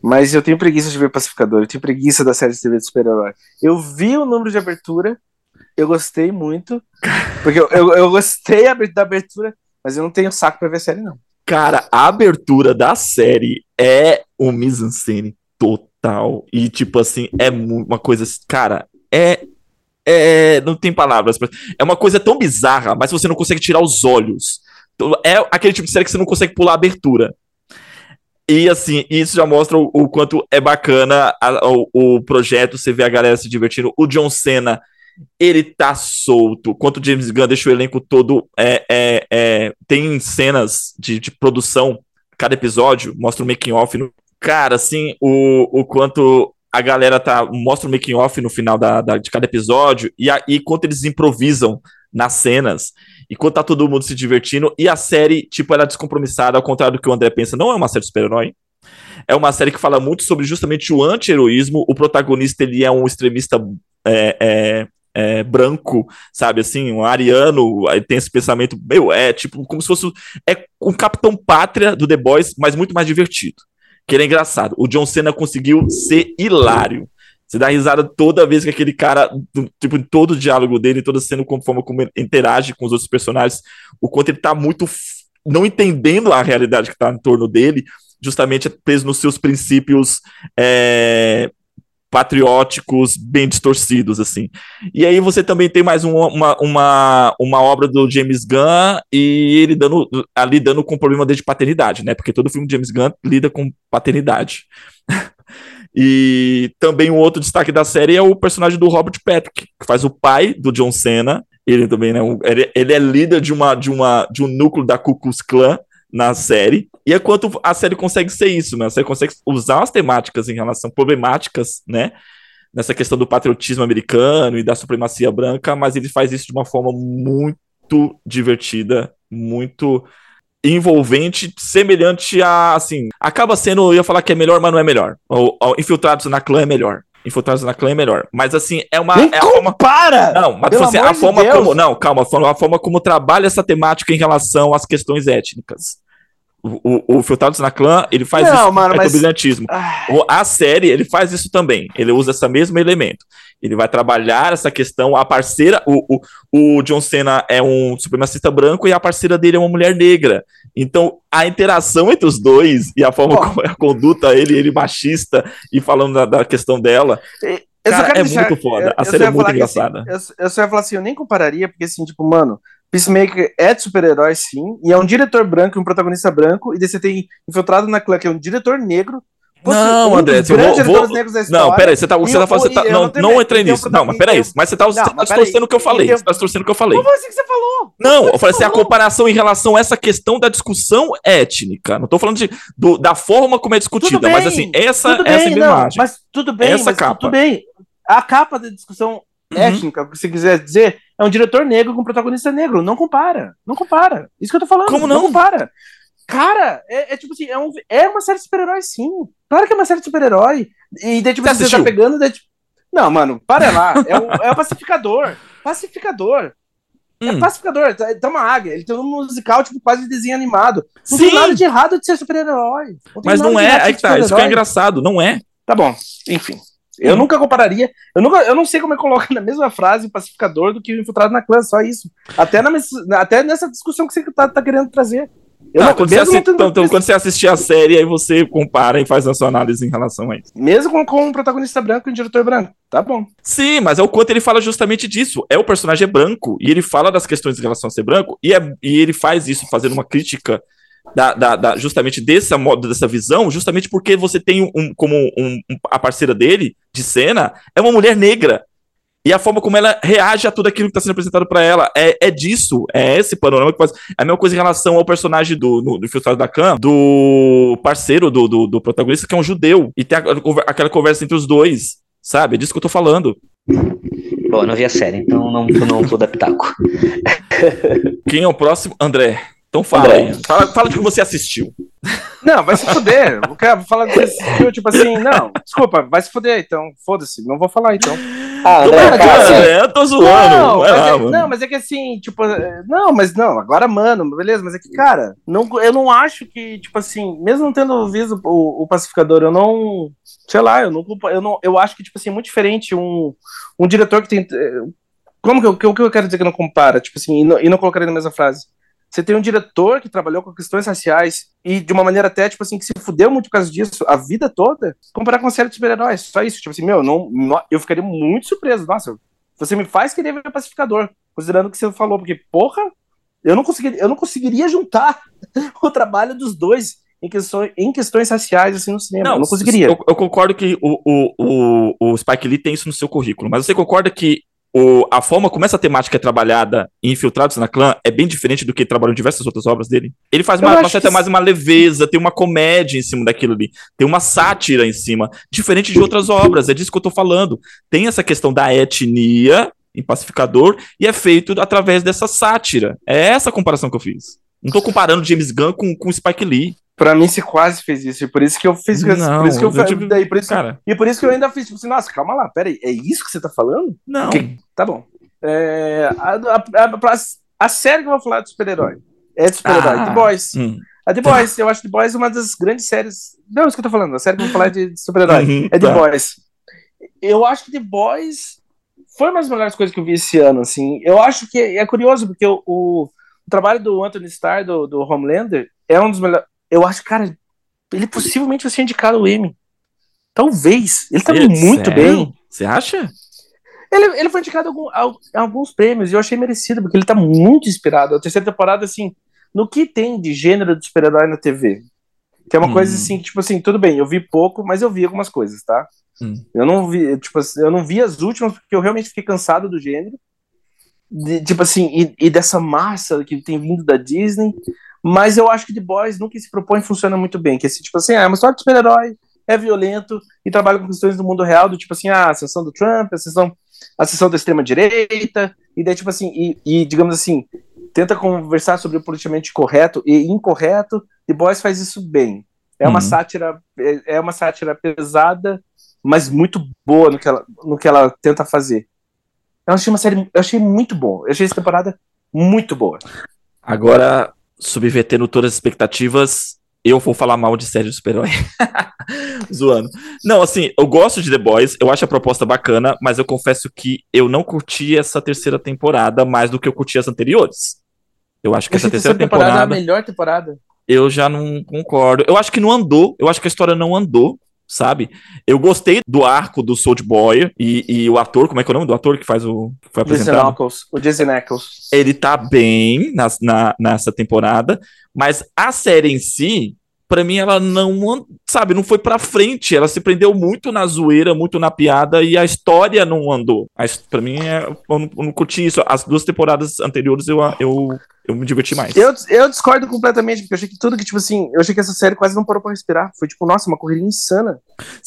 Mas eu tenho preguiça de ver Pacificador, eu tenho preguiça da série de TV de super-herói. Eu vi o número de abertura, eu gostei muito, porque eu, eu, eu gostei da abertura, mas eu não tenho saco pra ver a série, não. Cara, a abertura da série é um mise-en-scène total. E, tipo assim, é uma coisa. Cara, é. É, não tem palavras. É uma coisa tão bizarra, mas você não consegue tirar os olhos. É aquele tipo de série que você não consegue pular a abertura. E assim, isso já mostra o, o quanto é bacana a, o, o, projeto, você vê a galera se divertindo. O John Cena, ele tá solto. Quanto o James Gunn deixa o elenco todo. É, é, é, tem cenas de, de produção, cada episódio mostra o making off. Cara, assim, o, o quanto a galera tá. Mostra o making off no final da, da, de cada episódio, e, a, e quanto eles improvisam nas cenas, enquanto tá todo mundo se divertindo, e a série, tipo, ela é descompromissada, ao contrário do que o André pensa, não é uma série de super-herói. É uma série que fala muito sobre justamente o anti-heroísmo. O protagonista, ele é um extremista é, é, é, branco, sabe, assim, um ariano, tem esse pensamento, meu, é tipo, como se fosse, é um Capitão Pátria do The Boys, mas muito mais divertido, que ele é engraçado. O John Cena conseguiu ser hilário. Você dá risada toda vez que aquele cara, tipo, em todo o diálogo dele, toda cena, como forma como ele interage com os outros personagens, o quanto ele tá muito não entendendo a realidade que tá em torno dele, justamente preso nos seus princípios é, patrióticos bem distorcidos, assim. E aí você também tem mais uma, uma, uma, uma, obra do James Gunn e ele dando, ali dando com o problema de paternidade, né? Porque todo filme de James Gunn lida com paternidade. E também um outro destaque da série é o personagem do Robert Patrick, que faz o pai do John Cena. Ele também, né? Ele, ele é líder de, uma, de, uma, de um núcleo da Ku Klux Klan na série. E é quanto a série consegue ser isso, né? A série consegue usar as temáticas em relação problemáticas, né? Nessa questão do patriotismo americano e da supremacia branca, mas ele faz isso de uma forma muito divertida, muito envolvente, semelhante a, assim, acaba sendo, eu ia falar que é melhor, mas não é melhor. O, o Infiltrados na Clã é melhor. Infiltrados na Clã é melhor. Mas assim, é uma. Nem é compara! Forma... Não, mas tipo assim, a forma Deus. como. Não, calma, a forma como trabalha essa temática em relação às questões étnicas. O, o, Filtrados na Clã, ele faz não, isso mano, é mas... brilhantismo. A série, ele faz isso também. Ele usa esse mesmo elemento. Ele vai trabalhar essa questão. A parceira, o, o, o John Cena é um supremacista branco e a parceira dele é uma mulher negra. Então, a interação entre os dois e a forma como é a conduta, ele, ele machista e falando da, da questão dela. Cara, é deixar, muito foda. A série é muito engraçada. Assim, eu, eu só ia falar assim, eu nem compararia, porque assim, tipo, mano, Peacemaker é de super-herói, sim, e é um diretor branco e um protagonista branco, e daí você tem Infiltrado na Clã, que é um diretor negro. Não, um André, eu vou, vou... Não, peraí, você tá, você tá falando. Tá, não, não, não entrei nisso. Não, mas peraí, mas você tá, você tá distorcendo o que eu falei. Você tá distorcendo o que eu falei. Como assim que você falou? Não, eu falei assim, a comparação em relação a essa questão da discussão étnica. Não tô falando de, do, da forma como é discutida, mas assim, essa, essa imagem. Mas tudo bem, essa capa. tudo bem. A capa da discussão. Étnica, que você quiser dizer, é um diretor negro com um protagonista negro. Não compara. Não compara. Isso que eu tô falando. Como não? Não compara. Cara, é, é tipo assim, é, um, é uma série de super-herói, sim. Claro que é uma série de super-herói. E daí, tipo, você, você tá pegando. Daí, tipo... Não, mano, para lá. É o, é o pacificador. Pacificador. É hum. É pacificador, tá, tá uma águia. Ele tem um musical, tipo, quase de desenho animado. Não Sim. tem nada de errado de ser super-herói. Mas não é, aí que tá. Isso que é engraçado, não é. Tá bom, enfim. Eu hum. nunca compararia. Eu, nunca, eu não sei como é colocar na mesma frase o pacificador do que o infiltrado na clã, só isso. Até, na, até nessa discussão que você tá, tá querendo trazer. Eu não, quando, você assiste, então, então, quando você assistir a série, aí você compara e faz a sua análise em relação a isso. Mesmo com, com um protagonista branco e um diretor branco. Tá bom. Sim, mas é o quanto ele fala justamente disso. É o personagem branco e ele fala das questões em relação a ser branco e, é, e ele faz isso fazendo uma crítica da, da, da, justamente dessa modo, dessa visão, justamente porque você tem um, como um, um, a parceira dele, de cena, é uma mulher negra. E a forma como ela reage a tudo aquilo que está sendo apresentado para ela é, é disso, é esse panorama que faz. É a mesma coisa em relação ao personagem do, no, do Filtrado da Khan, do parceiro do, do, do, protagonista, que é um judeu. E tem aquela conversa entre os dois, sabe? É disso que eu tô falando. Bom, eu não vi a série, então não, não vou dar pitaco. Quem é o próximo? André. Então fala aí. Fala, fala de que você assistiu. Não, vai se fuder. O cara fala que você assistiu, tipo assim, não, desculpa, vai se fuder, então. Foda-se, não vou falar então. Ah, André, cara, cara, assim, eu tô zoando. Não mas, é, não, mas é que assim, tipo, não, mas não, agora, mano, beleza, mas é que, cara, não, eu não acho que, tipo assim, mesmo tendo visto o, o pacificador, eu não, sei lá, eu não, eu não, eu acho que, tipo assim, é muito diferente um, um diretor que tem, como que eu, que eu quero dizer que não compara, tipo assim, e não, e não colocaria na mesma frase? Você tem um diretor que trabalhou com questões raciais e de uma maneira até, tipo assim, que se fudeu muito por causa disso a vida toda, comparar com uma série de super-heróis. Só isso, tipo assim, meu, não, não, eu ficaria muito surpreso. Nossa, você me faz querer ver o Pacificador, considerando o que você falou, porque, porra, eu não conseguiria, eu não conseguiria juntar o trabalho dos dois em questões, em questões raciais assim no cinema. Não, eu não conseguiria. Eu, eu concordo que o, o, o, o Spike Lee tem isso no seu currículo, mas você concorda que o, a forma como essa temática é trabalhada em Infiltrados na Clã é bem diferente do que em diversas outras obras dele. Ele faz uma, certa que... mais uma leveza, tem uma comédia em cima daquilo ali, tem uma sátira em cima, diferente de outras obras, é disso que eu tô falando. Tem essa questão da etnia em Pacificador e é feito através dessa sátira. É essa a comparação que eu fiz. Não tô comparando James Gunn com, com Spike Lee. Pra mim, você quase fez isso. E por isso que eu fiz Não, por isso que eu, eu tive- daí, por isso, Cara, E por isso que eu ainda fiz, tipo assim, nossa, calma lá, peraí, é isso que você tá falando? não. Que- Tá bom. É, a, a, a- a série que eu vou falar de super-herói é de super-herói, Ah. The Boys. Hum. A The Boys, eu acho The Boys uma das grandes séries. Não, é isso que eu tô falando, a série que eu vou falar é de, de super-herói. Uhum, É The tá. Boys. Eu acho que The Boys foi uma das melhores coisas que eu vi esse ano, assim. Eu acho que é curioso, porque o, o, o trabalho do Anthony Starr, do, do Homelander, é um dos melhores. Eu acho, cara, ele possivelmente vai ser indicado ao Emmy. Talvez. Ele tá muito sério? bem. Você acha? Ele, ele foi indicado a, algum- a- a alguns prêmios e eu achei merecido, porque ele tá muito inspirado. A terceira temporada, assim, no que tem de gênero de super-herói na TV. Que é uma Hum. coisa assim, tipo assim, tudo bem, eu vi pouco, mas eu vi algumas coisas, tá? Hum. Eu não vi, tipo assim, eu não vi as últimas porque eu realmente fiquei cansado do gênero. De- tipo assim, e, e dessa massa que tem vindo da Disney. Mas eu acho que The Boys, que se propõe, funciona muito bem. Que é assim, tipo assim, ah, é uma história de super-herói, é violento e trabalha com questões do mundo real, do tipo assim, ah, a ascensão do Trump, a ascensão, a ascensão da extrema-direita, e daí, tipo assim, e, e, digamos assim, tenta conversar sobre o politicamente correto e incorreto. The Boys faz isso bem. É uma Uhum. sátira, é é uma sátira pesada, mas muito boa no que ela, no que ela tenta fazer. Eu achei uma série, eu achei muito bom. Eu achei essa temporada muito boa. Agora, subvertendo todas as expectativas, eu vou falar mal de série de super-herói. Zoando. Não, assim, eu gosto de The Boys, eu acho a proposta bacana, mas eu confesso que eu não curti essa terceira temporada mais do que eu curti as anteriores. Eu acho que Eu essa terceira temporada, temporada, é a melhor temporada. eu já não concordo. Eu acho que não andou, eu acho que a história não andou, sabe? Eu gostei do arco do Soul Boy e, e o ator, como é que é o nome do ator que faz o. Que foi Jason apresentado? Ackles, o Jason Ackles. ele tá bem nas- na, nessa temporada, mas a série em si, pra mim, ela não, sabe, não foi pra frente. Ela se prendeu muito na zoeira, muito na piada, e a história não andou. A his- Pra mim, é, eu, não, eu não curti isso. As duas temporadas anteriores eu, eu, eu me diverti mais. Eu, eu discordo completamente, porque eu achei que tudo que, tipo assim, eu achei que essa série quase não parou pra respirar. Foi tipo, nossa, uma correria insana.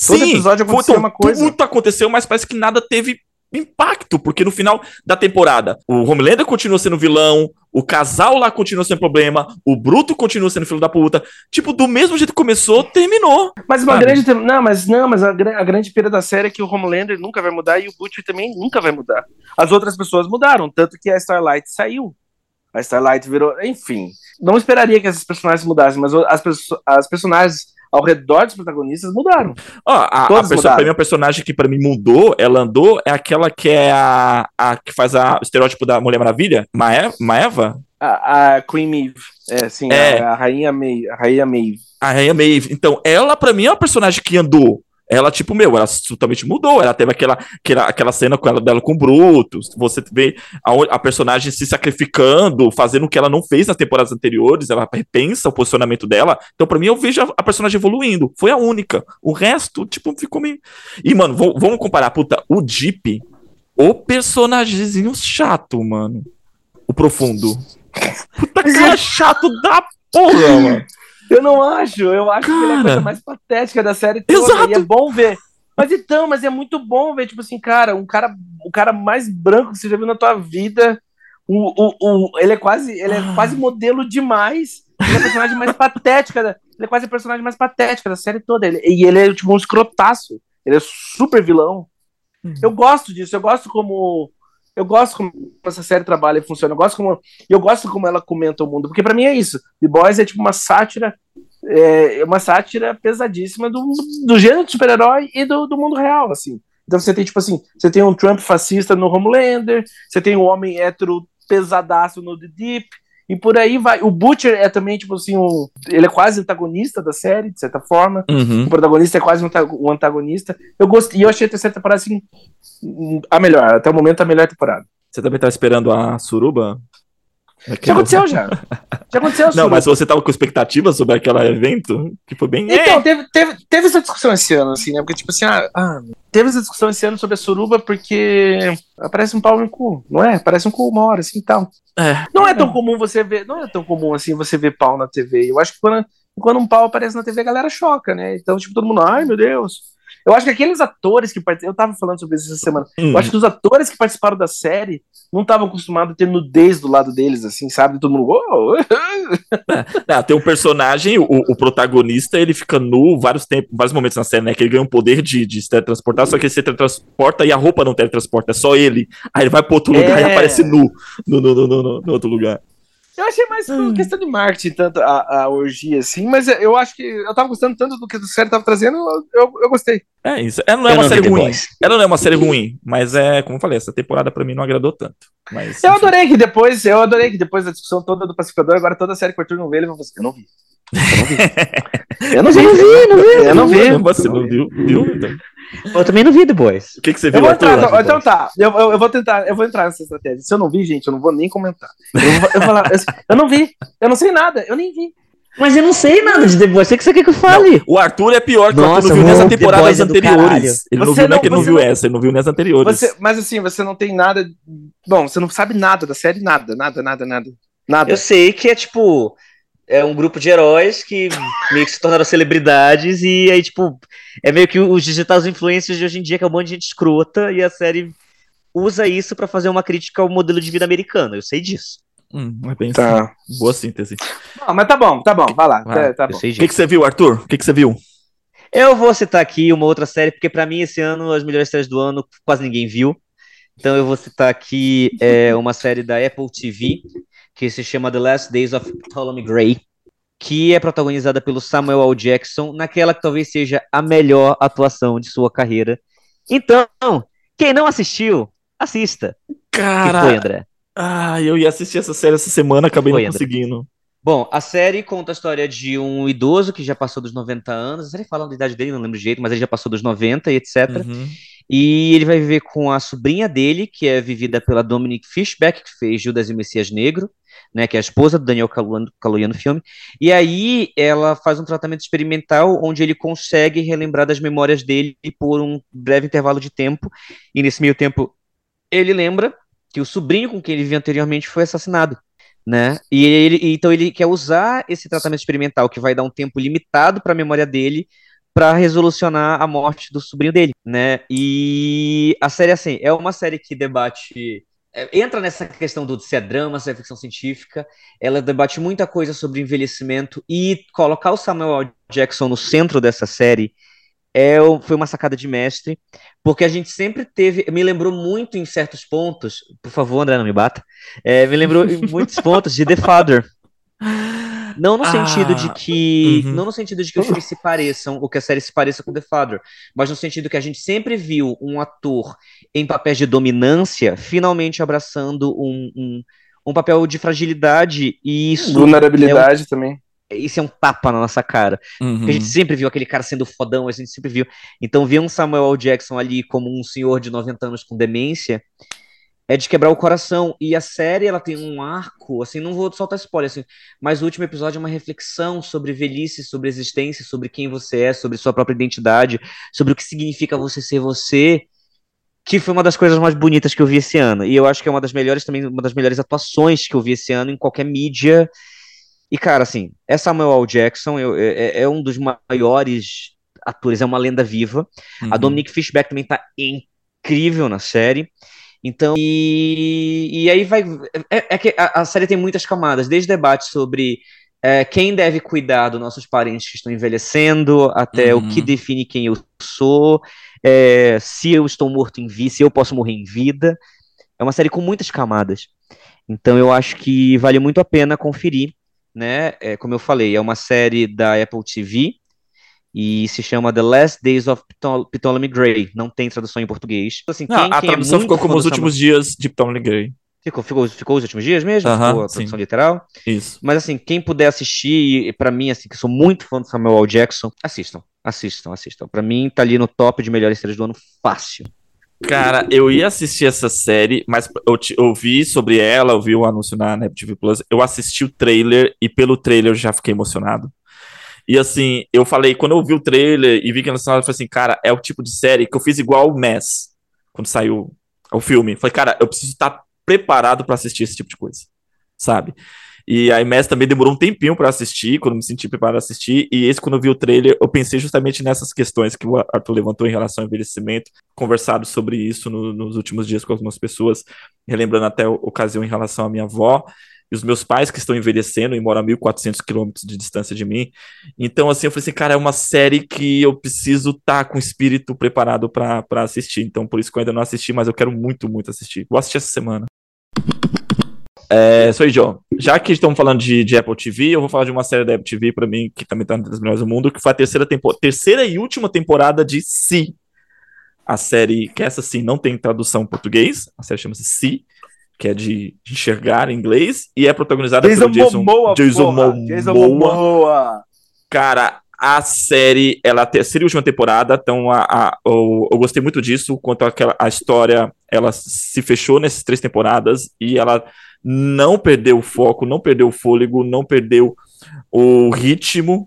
todo episódio foi- acontecia uma coisa. Muito aconteceu, mas parece que nada teve impacto, porque no final da temporada, o Homelander continua sendo vilão, o casal lá continua sendo problema, o Bruto continua sendo filho da puta. Tipo, do mesmo jeito que começou, terminou. Mas uma Sabe? grande. Não, mas não, mas a, a grande pira da série é que o Homelander nunca vai mudar e o Butcher também nunca vai mudar. As outras pessoas mudaram, tanto que a Starlight saiu. A Starlight virou. Enfim. Não esperaria que esses personagens mudassem, mas as, as personagens ao redor dos protagonistas mudaram. Ó, a, a perso- mudaram. mim, a personagem que pra mim mudou, ela andou, é aquela que é a, a que faz a, o estereótipo da Mulher Maravilha, Mae- Maeva? A, a Queen Maeve. É, sim, É. A, a Rainha Maeve. A Rainha Maeve. A Rainha Maeve. Então, ela pra mim é uma personagem que andou. Ela, tipo, meu, ela totalmente mudou. Ela teve aquela, aquela, aquela cena com ela, dela com o Brutus. Você vê a, a personagem se sacrificando, fazendo o que ela não fez nas temporadas anteriores. Ela repensa o posicionamento dela. Então, pra mim, eu vejo a, a personagem evoluindo. Foi a única. O resto, tipo, ficou meio. E, mano, vamos, vamos comparar, puta, o Deep, o personagemzinho chato, mano. O profundo. Puta cara chato da porra, mano. Eu não acho, eu acho que ele é a Cara. coisa mais patética da série toda. Exato. E é bom ver. Mas então, mas é muito bom ver, tipo assim, cara, um cara, o cara mais branco que você já viu na tua vida. O, o, o, ele é quase, ele é Ah. quase modelo demais. Ele é a personagem mais patética. Da, ele é quase a personagem mais patética da série toda. Ele- e ele é tipo um escrotaço. Ele é super vilão. Uhum. Eu gosto disso, eu gosto como. Eu gosto como essa série trabalha e funciona. Eu gosto como. Eu gosto como ela comenta o mundo. Porque pra mim é isso. The Boys é tipo uma sátira. É uma sátira pesadíssima do, do gênero de super-herói e do, do mundo real, assim. Então você tem, tipo assim, você tem um Trump fascista no Homelander, você tem um homem hétero pesadaço no The Deep, e por aí vai. O Butcher é também, tipo assim, um, ele é quase antagonista da série, de certa forma. Uhum. O protagonista é quase um anta- antagonista. Eu gostei, e eu achei a terceira temporada, assim, a melhor. Até o momento, a melhor temporada. Você também tá esperando a suruba? Já aconteceu, já. Já aconteceu. Não, Suruba. mas você tava com expectativa sobre aquele evento? Que foi bem. Então, teve, teve, teve essa discussão esse ano, assim, né? Porque, tipo assim, ah, ah, teve essa discussão esse ano sobre a suruba porque aparece um pau no cu, não é? Parece um cu uma hora, assim, e tal. É. Não é tão comum você ver, não é tão comum, assim, você ver pau na TV. Eu acho que quando, quando um pau aparece na TV, a galera choca, né? Então, tipo, todo mundo, ai, meu Deus. Eu acho que aqueles atores que participaram. Eu tava falando sobre isso essa semana. Hum. Eu acho que os atores que participaram da série não estavam acostumados a ter nudez do lado deles, assim, sabe? Todo mundo. "Oh!" Ah, tem um personagem, o, o protagonista, ele fica nu vários tempos, vários momentos na série, né? Que ele ganha um poder de, de se teletransportar, só que ele se teletransporta e a roupa não teletransporta, é só ele. Aí ele vai pro outro lugar É. e aparece nu no, no, no, no- no outro lugar. Eu achei mais uma questão de marketing, tanto a, a orgia, assim, mas eu acho que eu tava gostando tanto do que a série tava trazendo, eu, eu, eu gostei. É isso. Ela não é Eu uma não série ruim. Boys. Ela não é uma série ruim, mas é, como eu falei, essa temporada pra mim não agradou tanto. Mas, Eu enfim. adorei que depois, eu adorei que depois da discussão toda do pacificador, agora toda a série que o Arthur não vê, ele vai falar assim, eu não vi. Eu não vi. Eu não vi, não vi. Eu não vi. Você não viu? viu? Então, Eu também não vi The Boys. O que, que você Eu viu, vou Arthur? entrar, então, então tá, eu, eu, eu vou tentar, eu vou entrar nessa estratégia. Se eu não vi, gente, eu não vou nem comentar. Eu vou, eu vou falar, eu, eu não vi, eu não sei nada, eu nem vi. Mas eu não sei nada de The Boys. O que você quer que eu fale? O Arthur é pior, que o Arthur não viu é do anteriores. Ele não Você viu, não é não- ele não viu não- essa, ele não viu nem as anteriores. Você, mas assim, você não tem nada. Bom, você não sabe nada da série, nada, nada, nada, nada. Nada. Eu sei que é tipo. É um grupo de heróis que meio que se tornaram celebridades e aí, tipo, é meio que os digitais influencers de hoje em dia, que é um monte de gente escrota, e a série usa isso pra fazer uma crítica ao modelo de vida americano. Eu sei disso. Hum, é bem Tá. assim. Boa síntese. Não, mas tá bom, tá bom, vai lá. Vai, tá, tá O que, que você viu, Arthur? O que, que você viu? Eu vou citar aqui uma outra série, porque pra mim esse ano, as melhores séries do ano, quase ninguém viu. Então eu vou citar aqui é, uma série da Apple TV, que se chama The Last Days of Ptolemy Gray, que é protagonizada pelo Samuel L. Jackson, naquela que talvez seja a melhor atuação de sua carreira. Então, quem não assistiu, assista. O que Cara, foi, André? ah, eu ia assistir essa série essa semana, acabei Foi, não André. conseguindo. Bom, a série conta a história de um idoso que já passou dos 90 anos. A série fala da idade dele, não lembro jeito, mas ele já passou dos 90 e etc. Uhum. E ele vai viver com a sobrinha dele, que é vivida pela Dominique Fishback, que fez Judas e o Messias Negro, né, que é a esposa do Daniel Kaluuya no filme. E aí ela faz um tratamento experimental onde ele consegue relembrar das memórias dele por um breve intervalo de tempo. E nesse meio tempo ele lembra que o sobrinho com quem ele vivia anteriormente foi assassinado. Né? E ele, então ele quer usar esse tratamento experimental que vai dar um tempo limitado para a memória dele para resolucionar a morte do sobrinho dele, né? E a série assim é uma série que debate é, entra nessa questão do se é drama, se é ficção científica. Ela debate muita coisa sobre envelhecimento e colocar o Samuel. Jackson no centro dessa série é, foi uma sacada de mestre, porque a gente sempre teve, me lembrou muito em certos pontos, por favor, André, não me bata, é, me lembrou em muitos pontos de The Father. Não no Ah, sentido de que. uhum. Não no sentido de que os filmes se pareçam, ou que a série se pareça com The Father, mas no sentido que a gente sempre viu um ator em papéis de dominância finalmente abraçando um, um, um papel de fragilidade, e isso, Vulnerabilidade também. isso é um tapa na nossa cara. Uhum. Porque a gente sempre viu aquele cara sendo fodão, a gente sempre viu. Então, ver um Samuel L. Jackson ali como um senhor de 90 anos com demência é de quebrar o coração. E a série, ela tem um arco, assim, não vou soltar spoiler, assim, mas o último episódio é uma reflexão sobre velhice, sobre existência, sobre quem você é, sobre sua própria identidade, sobre o que significa você ser você, que foi uma das coisas mais bonitas que eu vi esse ano. E eu acho que é uma das melhores também, uma das melhores atuações que eu vi esse ano em qualquer mídia. E, cara, assim, é Samuel L. Jackson, eu- é, é um dos maiores atores, é uma lenda viva. A Uhum. Dominique Fishback também tá incrível na série. Então, e, e aí vai. É, é que a, a série tem muitas camadas, desde debate sobre é, quem deve cuidar dos nossos parentes que estão envelhecendo, até Uhum. o que define quem eu sou, é, se eu estou morto em vida, se eu posso morrer em vida. É uma série com muitas camadas. Então eu acho que vale muito a pena conferir, né? É, como eu falei, é uma série da Apple TV e se chama The Last Days of Ptol- Ptolemy Gray. Não tem tradução em português. Assim, Não, a é tradução muito ficou como os últimos dias de Ptolemy Gray. Ficou, ficou, ficou os últimos dias mesmo? Aham, ficou a sim. tradução literal? Isso. Mas assim, quem puder assistir, e pra mim, assim, que sou muito fã do Samuel L. Jackson, assistam, assistam, assistam. Pra mim, tá ali no top de melhores séries do ano, fácil. Cara, eu ia assistir essa série, mas eu, te- eu vi sobre ela, eu vi o anúncio na, na Apple TV Plus, eu assisti o trailer e pelo trailer eu já fiquei emocionado. E assim, eu falei, quando eu vi o trailer e vi que ela eu falei assim, cara, é o tipo de série que eu fiz igual o Mass, quando saiu o filme. Falei, cara, eu preciso estar preparado pra assistir esse tipo de coisa, sabe? E a IMES também demorou um tempinho para assistir, quando me senti preparado a assistir. E esse, quando eu vi o trailer, eu pensei justamente nessas questões que o Arthur levantou em relação ao envelhecimento, conversado sobre isso no, nos últimos dias com algumas pessoas, relembrando até a ocasião em relação à minha avó e os meus pais que estão envelhecendo e moram a 1.400 quilômetros de distância de mim. Então, assim, eu falei assim, cara, é uma série que eu preciso estar tá com o espírito preparado para assistir. Então, por isso que eu ainda não assisti, mas eu quero muito, muito assistir. Vou assistir essa semana. É, sou John. Já que estamos falando de, de, Apple TV, eu vou falar de uma série da Apple TV, para mim, que também está entre as melhores do mundo, que foi a terceira, tempo terceira e última temporada de Si. A série, que essa sim não tem tradução em português, a série chama-se Si que é de, enxergar em inglês, e é protagonizada Jason pelo Jason Momoa. Jason Momoa. Jason Momoa. Cara, a série, ela é a terceira e última temporada, então a, a, eu, eu, gostei muito disso, quanto àquela, a história, ela se fechou nessas três temporadas, e ela não perdeu o foco, não perdeu o fôlego, não perdeu o ritmo,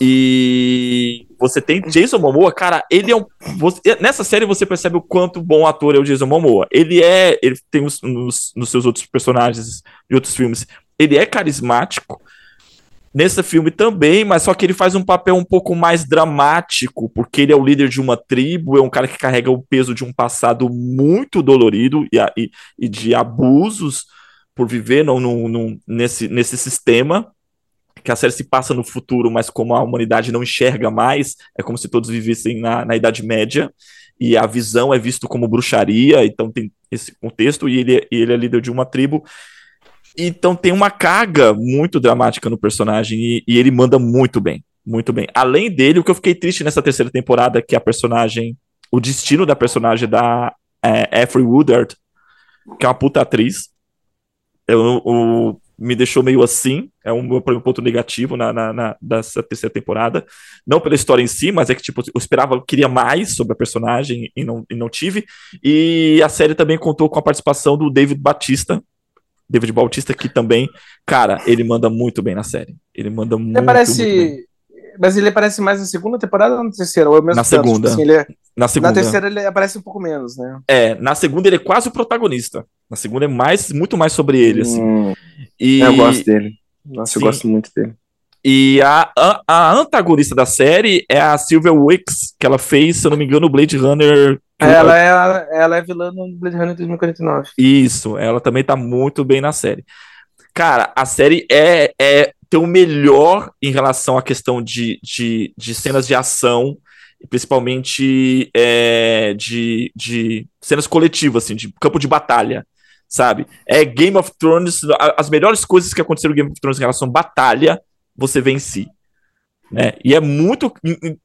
e você tem Jason Momoa, cara, ele é um. Você, nessa série você percebe o quanto bom ator é o Jason Momoa. Ele é. Ele tem os, nos, nos seus outros personagens de outros filmes. Ele é carismático. Nesse filme também, mas só que ele faz um papel um pouco mais dramático, porque ele é o líder de uma tribo, é um cara que carrega o peso de um passado muito dolorido e, e, e de abusos por viver no, no, no, nesse, nesse sistema que a série se passa no futuro, mas como a humanidade não enxerga mais, é como se todos vivessem na, na Idade Média, e a visão é visto como bruxaria, então tem esse contexto, e ele, ele é líder de uma tribo. Então tem uma carga muito dramática no personagem, e, e ele manda muito bem, muito bem. Além dele, o que eu fiquei triste nessa terceira temporada, que a personagem, o destino da personagem da é, Woodard, que é uma puta atriz, eu, o, me deixou meio assim, é um meu ponto negativo na, na, na, dessa terceira temporada. Não pela história em si, mas é que tipo, eu esperava, eu queria mais sobre a personagem e não, e não tive. E a série também contou com a participação do David Batista. David Bautista, que também, cara, ele manda muito bem na série. Ele manda muito, parece... muito bem. Mas ele aparece mais na segunda temporada ou na terceira? Ou é na segunda. Tipo assim, é... Na segunda. Na terceira ele aparece um pouco menos, né? É, na segunda ele é quase o protagonista. Na segunda é mais, muito mais sobre ele, assim. Hum, e... Eu gosto dele. Nossa, Sim. eu gosto muito dele. E a, a, a, antagonista da série é a Sylvia Wicks, que ela fez, se eu não me engano, o Blade Runner. Ela é, ela é vilã no Blade Runner 2049. Isso, ela também tá muito bem na série. Cara, a série é, é tem o melhor em relação à questão de, de, de cenas de ação, principalmente é, de, de cenas coletivas, assim, de campo de batalha, sabe? É Game of Thrones, as melhores coisas que aconteceram no Game of Thrones em relação à batalha, você si. Né? E é muito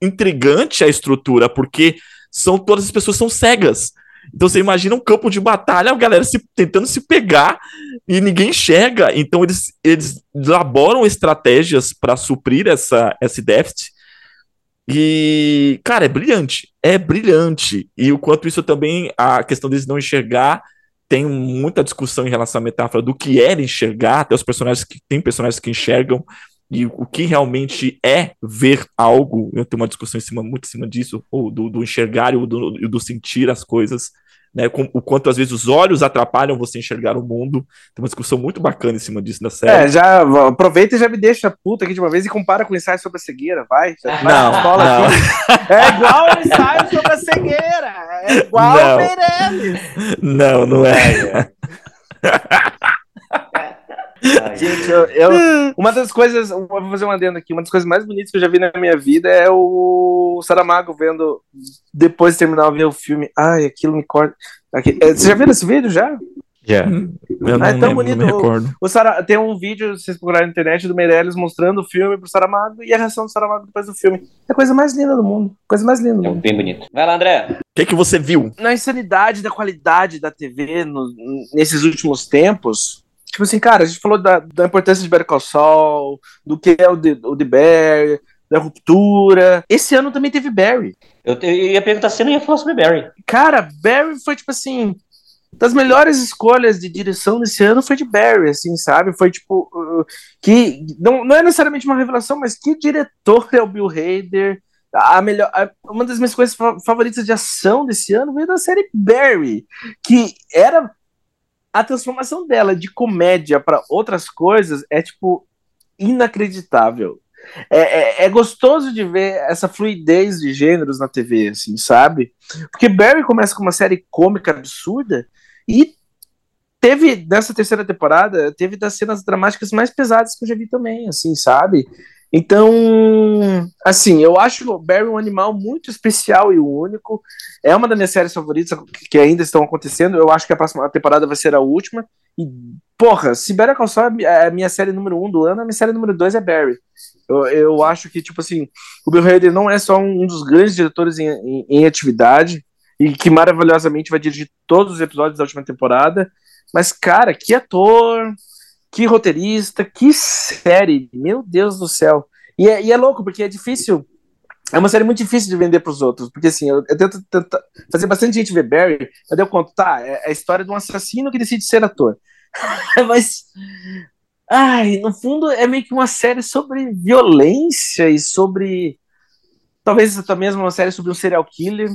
intrigante a estrutura, porque são todas as pessoas são cegas. Então você imagina um campo de batalha, a galera se, tentando se pegar e ninguém enxerga. Então eles, eles elaboram estratégias para suprir essa, esse déficit. E, cara, é brilhante. É brilhante. E o quanto isso também, a questão deles não enxergar, tem muita discussão em relação à metáfora do que é enxergar, até os personagens que tem personagens que enxergam e o que realmente é ver algo. Eu tenho uma discussão em cima, muito em cima disso, ou do, do enxergar e do, do sentir as coisas. Né, com, o quanto às vezes os olhos atrapalham você enxergar o mundo. Tem uma discussão muito bacana em cima disso na série. É, já aproveita e já me deixa puta aqui de uma vez e compara com o ensaio sobre a cegueira, vai. Não, não. É igual o ensaio sobre a cegueira. É igual não. o Meirelles. Não, não é. Gente, eu, eu, uma das coisas, vou fazer um adendo aqui, uma das coisas mais bonitas que eu já vi na minha vida é o Saramago vendo, depois de terminar de ver o filme, ai, aquilo me corta. Aqui, é, você já viu esse vídeo já? Já. Yeah. Não, ah, é tão lembro, bonito. Não me recordo. O, o Sara, tem um vídeo, se vocês procurarem na internet, do Meirelles mostrando o filme pro Saramago e a reação do Saramago depois do filme. É a coisa mais linda do mundo. Coisa mais linda do é mundo. Bem bonito. Vai lá, André. O que, que você viu? Na insanidade da qualidade da TV no, nesses últimos tempos, Tipo assim, cara, a gente falou da, da importância de Better Call Saul, do que é o The, o The Bear, da ruptura. Esse ano também teve Barry. Eu, te, eu ia perguntar se não ia falar sobre Barry. Cara, Barry foi tipo assim. Das melhores escolhas de direção desse ano foi de Barry, assim, sabe? Foi tipo. Uh, que não, não é necessariamente uma revelação, mas que diretor é o Bill Hader? A melhor, a, uma das minhas coisas favoritas de ação desse ano veio da série Barry, que era a transformação dela de comédia para outras coisas é, tipo, inacreditável. É, é, é, gostoso de ver essa fluidez de gêneros na TV, assim, sabe? Porque Barry começa com uma série cômica absurda e teve, nessa terceira temporada, teve das cenas dramáticas mais pesadas que eu já vi também, assim, sabe? Então, assim, eu acho o Barry um animal muito especial e único. É uma das minhas séries favoritas que ainda estão acontecendo. Eu acho que a próxima temporada vai ser a última. E, porra, se Better Call é a minha série número um do ano, a minha série número dois é Barry. Eu, eu acho que, tipo assim, o Bill Hader não é só um, dos grandes diretores em, em, em atividade e que maravilhosamente vai dirigir todos os episódios da última temporada. Mas, cara, que ator, que roteirista, que série, meu Deus do céu. E é, e é louco, porque é difícil. É uma série muito difícil de vender para os outros, porque assim, eu, eu tento, tento, fazer bastante gente ver Barry, eu deu conta, tá, é, é a história de um assassino que decide ser ator. Mas, ai, no fundo é meio que uma série sobre violência e sobre, talvez mesmo uma série sobre um serial killer.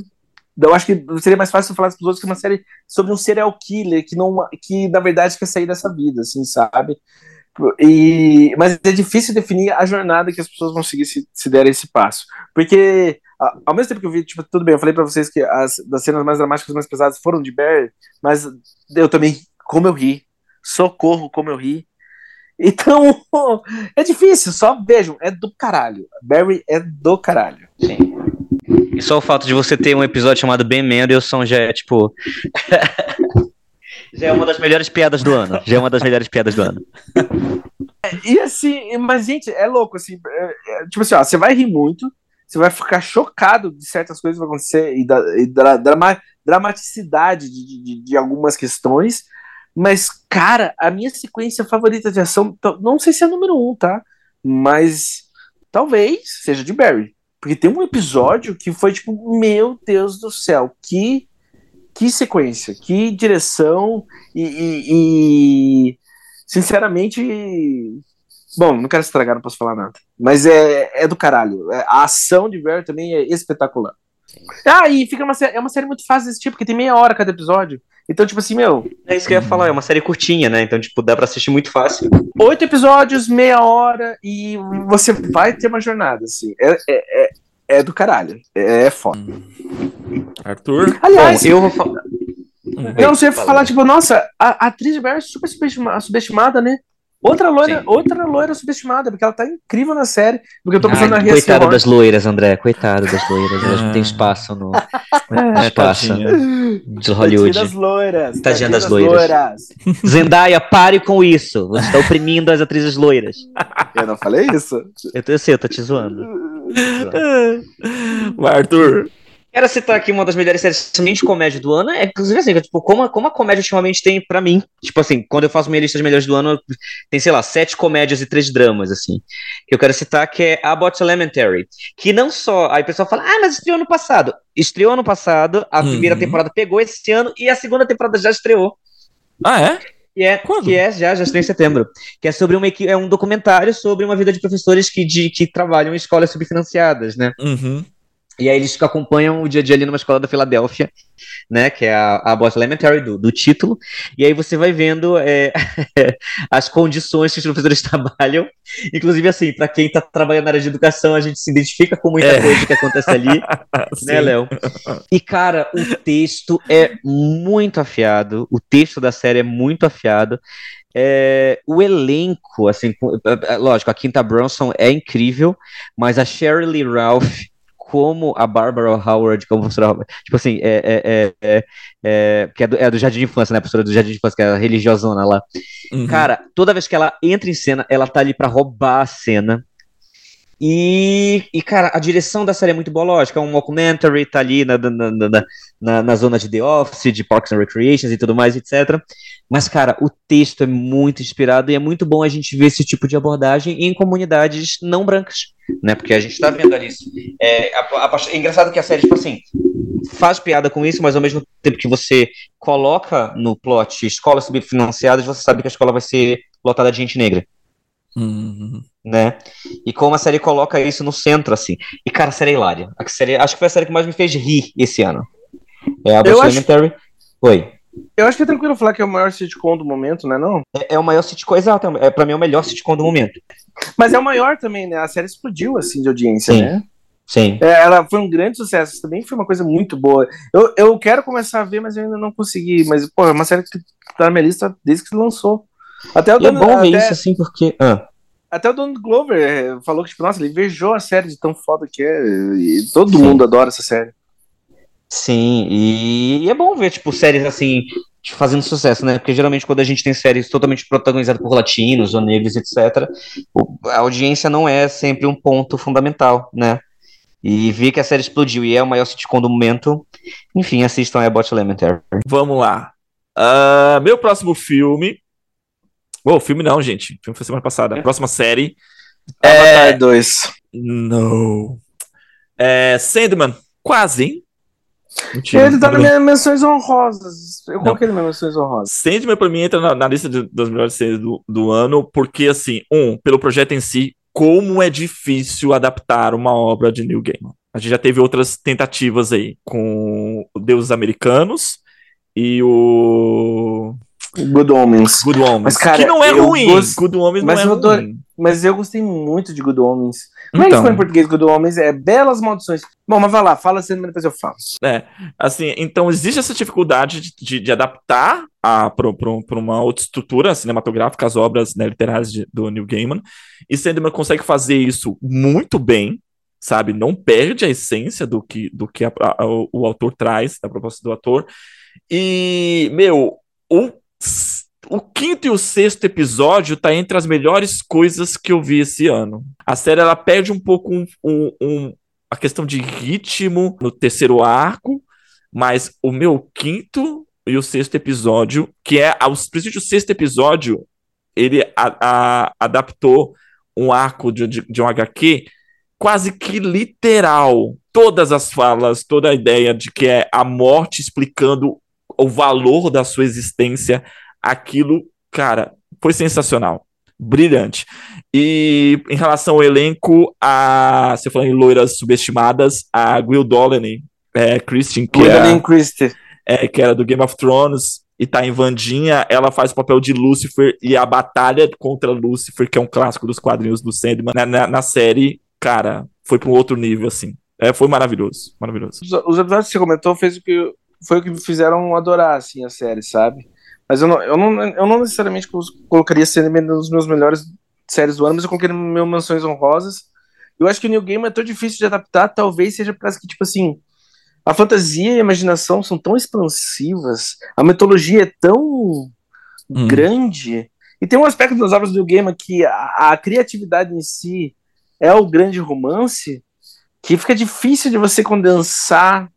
Eu acho que seria mais fácil falar para os outros que uma série sobre um serial killer que não, que na verdade quer sair dessa vida, assim, sabe? E, mas é difícil definir a jornada que as pessoas vão seguir se, se derem esse passo. Porque, ao mesmo tempo que eu vi, tipo, tudo bem, eu falei para vocês que as das cenas mais dramáticas, mais pesadas foram de Barry, mas eu também, como eu ri, socorro, como eu ri. Então, é difícil, só vejam, é do caralho. Barry é do caralho. Sim. E só o fato de você ter um episódio chamado Ben Mendelssohn já é tipo. já é uma das melhores piadas do ano. Já é uma das melhores piadas do ano. E assim, mas gente, é louco, assim. É, é, tipo assim, ó, você vai rir muito, você vai ficar chocado de certas coisas que vão acontecer e da, e da drama, dramaticidade de, de, de, algumas questões. Mas, cara, a minha sequência favorita de ação, não sei se é número um, tá? Mas talvez seja de Barry. Porque tem um episódio que foi tipo, meu Deus do céu, que, que sequência, que direção e, e, e sinceramente, bom, não quero estragar, não posso falar nada, mas é, é do caralho. É, a ação de Barry também é espetacular. Ah, e fica uma, é uma série muito fácil desse tipo, porque tem meia hora cada episódio. Então, tipo assim, meu. É isso que eu ia falar, é uma série curtinha, né? Então, tipo, dá pra assistir muito fácil. Oito episódios, meia hora, e você vai ter uma jornada, assim. É, é, é, é do caralho. É, é foda. Arthur? Aliás, Bom, eu vou falar. Eu não sei falar, tipo, nossa, a, a atriz de Barry é super subestimada, né? Outra loira, outra loira subestimada, porque ela tá incrível na série. Porque eu tô pensando Ai, na Coitada das loiras, André. Coitada das loiras. Elas não têm espaço no. Não espaço de Hollywood. Tadinha das loiras. Tadinha das loiras. loiras. Zendaya, pare com isso. Você tá oprimindo as atrizes loiras. Eu não falei isso. Eu, eu sei, eu tô te zoando. Vai, Arthur. Quero citar aqui uma das melhores séries de comédia do ano. É, inclusive, assim, tipo, como, a, como a comédia ultimamente tem para mim. Tipo assim, quando eu faço minha lista de melhores do ano, tem, sei lá, sete comédias e três dramas, assim. Que eu quero citar que é Abbott Elementary. Que não só. Aí o pessoal fala, ah, mas estreou ano passado. Estreou ano passado, a uhum. primeira temporada pegou esse ano e a segunda temporada já estreou. Ah, é? Que é, Quando? que é já, já estreou em setembro. Que é sobre uma é um documentário sobre uma vida de professores que, de, que trabalham em escolas subfinanciadas, né? Uhum. E aí eles acompanham o dia a dia ali numa escola da Filadélfia, né? Que é a, a Boston Elementary do, do título. E aí você vai vendo é, as condições que os professores trabalham. Inclusive, assim, para quem está trabalhando na área de educação, a gente se identifica com muita é. coisa que acontece ali, né, Léo? E, cara, o texto é muito afiado. O texto da série é muito afiado. É, o elenco, assim, é, é, lógico, a Quinta Bronson é incrível, mas a Shirley Ralph como a Barbara Howard, como professora, tipo assim, é, é, é, é, é que é do, é do Jardim de Infância, né, a professora do Jardim de Infância, que é a religiosona lá. Uhum. Cara, toda vez que ela entra em cena, ela tá ali para roubar a cena. E, e, cara, a direção da série é muito boa, lógico, é um documentary, tá ali na, na, na, na, na zona de The Office, de Parks and Recreations e tudo mais, etc. Mas, cara, o texto é muito inspirado e é muito bom a gente ver esse tipo de abordagem em comunidades não brancas, né? Porque a gente tá vendo ali isso. É, a, a, é engraçado que a série, tipo assim, faz piada com isso, mas ao mesmo tempo que você coloca no plot escolas subfinanciadas, você sabe que a escola vai ser lotada de gente negra. Uhum. Né? E como a série coloca isso no centro, assim. E, cara, a série é hilária. A série, acho que foi a série que mais me fez rir esse ano. É a Elementary. Acho... Oi. Eu acho que é tranquilo falar que é o maior sitcom do momento, né? Não? É, é o maior sitcom, exato. É, pra mim é o melhor sitcom do momento. Mas é o maior também, né? A série explodiu, assim, de audiência, Sim. né? Sim. É, ela foi um grande sucesso. Também foi uma coisa muito boa. Eu, eu quero começar a ver, mas eu ainda não consegui. Mas, pô, é uma série que tá na minha lista desde que se lançou. Até o E é bom ver até, isso assim, porque. Ah, até o Donald Glover é, falou que, tipo, nossa, ele invejou a série de tão foda que é. E todo Sim. mundo adora essa série. sim, e, e é bom ver, tipo, séries assim, tipo, fazendo sucesso, né? Porque geralmente quando a gente tem séries totalmente protagonizadas por latinos ou negros, etc., o- a audiência não é sempre um ponto fundamental, né? E ver que a série explodiu e é o maior sitcom do momento, enfim, assistam a Abbott Elementary. Vamos lá. Ah, meu próximo filme. Oh, filme não, gente. O filme foi semana passada. Próxima série. Avatar 2. Não. É, Sandman. Quase, hein? Mentira, Ele tá nas minhas menções honrosas. Eu coloquei nas minhas menções honrosas. Sandman pra mim entra na, na lista de- das melhores séries do, do ano, porque assim, um, pelo projeto em si, como é difícil adaptar uma obra de Neil Gaiman. A gente já teve outras tentativas aí, com o Deuses Americanos e o Good Omens. Good Omens, Mas, cara, que não é ruim, gost- Good Omens Mas não é eu ruim. Mas eu gostei muito de Good Omens. Como é que Então. ficou em português Good Omens? É Belas Maldições. Bom, mas vai lá, fala assim, depois eu falo. Assim, então existe essa dificuldade de, de- de adaptar para uma outra estrutura cinematográfica as obras né, literárias de- do Neil Gaiman, e Sandman consegue fazer isso muito bem, sabe? Não perde a essência do que, do que a- a- o, o autor traz, da proposta do autor. E, meu, o, o quinto e o sexto episódio tá entre as melhores coisas que eu vi esse ano. A série ela perde um pouco um- um- um, a questão de ritmo no terceiro arco, mas o meu quinto e o sexto episódio, que é os princípios do sexto episódio, ele a- a- adaptou um arco de, de, de um HQ quase que literal. Todas as falas, toda a ideia de que é a morte explicando o valor da sua existência, aquilo, cara, foi sensacional. Brilhante. E em relação ao elenco, a, você falou em loiras subestimadas, a Gwen Dolaney, é, Christian, que é, Gwendolyn Christie. é, que era do Game of Thrones e tá em Vandinha, ela faz o papel de Lucifer e a batalha contra Lucifer, que é um clássico dos quadrinhos do Sandman, na, na, na série, cara, foi para um outro nível, assim. É, foi maravilhoso, maravilhoso. Os, os episódios que você comentou fez o que, foi o que me fizeram adorar, assim, a série, sabe? Mas eu não, eu não, eu não necessariamente colocaria Sandman nos meus melhores séries do ano, mas eu coloquei no meu Mansões Honrosas. Eu acho que o New Game é tão difícil de adaptar, talvez seja causa que, tipo assim, a fantasia e a imaginação são tão expansivas, a mitologia é tão Hum. grande, e tem um aspecto das obras do New Game que a, a criatividade em si é o grande romance, que fica difícil de você condensar.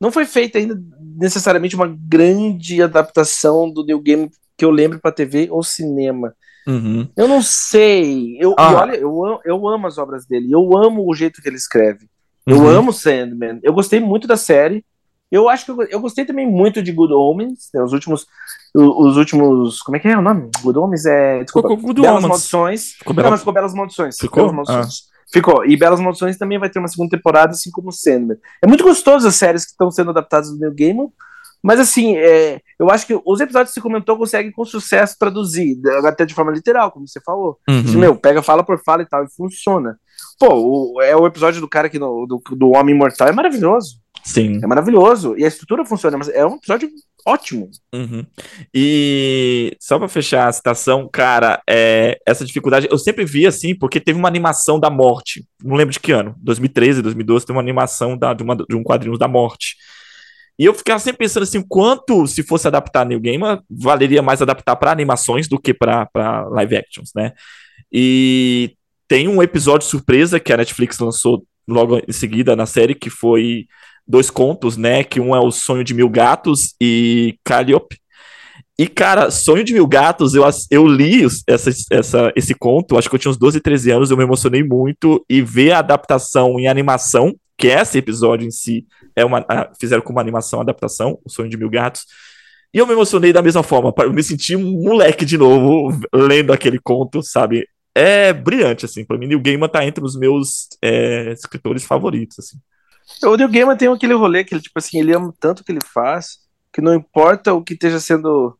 Não foi feita ainda necessariamente uma grande adaptação do New Game que eu lembro para TV ou cinema. Uhum. Eu não sei. Eu, Ah. olha, eu, am- eu amo as obras dele. Eu amo o jeito que ele escreve. Eu Uhum. amo Sandman. Eu gostei muito da série. Eu acho que eu, eu gostei também muito de Good Omens. né, os últimos. Os últimos. Como é que é o nome? Good Omens é. Desculpa. Ficou Good Belas Omens. Maldições. Ficou Não, mas ficou Belas Maldições. Ficou? Belas Maldições. Ficou. E Belas Maldições também vai ter uma segunda temporada, assim como Sandman. É muito gostoso as séries que estão sendo adaptadas do New Gaiman. Mas assim, é, eu acho que os episódios que você comentou conseguem com sucesso traduzir, até de forma literal, como você falou. Uhum. Diz, Meu, pega fala por fala e tal, e funciona. Pô, o- é o episódio do cara que no, do, do Homem Imortal é maravilhoso. Sim. É maravilhoso. E a estrutura funciona, mas é um episódio ótimo. Uhum. E só pra fechar a citação, cara, é, essa dificuldade eu sempre vi assim, porque teve uma animação da morte. Não lembro de que ano, 2013, 2012, teve uma animação da, de, uma- de um quadrinho da morte. E eu ficava sempre pensando assim, quanto se fosse adaptar New Gamer, valeria mais adaptar para animações do que para live actions, né? E tem um episódio surpresa que a Netflix lançou logo em seguida na série, que foi dois contos, né? Que um é o Sonho de Mil Gatos e Calliope. E, cara, Sonho de Mil Gatos, eu, eu li essa, essa, esse conto, acho que eu tinha uns 12, 13 anos, eu me emocionei muito, e ver a adaptação em animação, que esse episódio em si, é uma, a- fizeram como uma animação, adaptação, o Sonho de Mil Gatos, e eu me emocionei da mesma forma, eu me senti um moleque de novo, lendo aquele conto, sabe? É brilhante, assim, pra mim, Neil Gaiman tá entre os meus é, escritores favoritos, assim. O Neil Gaiman tem aquele rolê que ele, tipo assim, ele ama tanto o que ele faz, que não importa o que esteja sendo.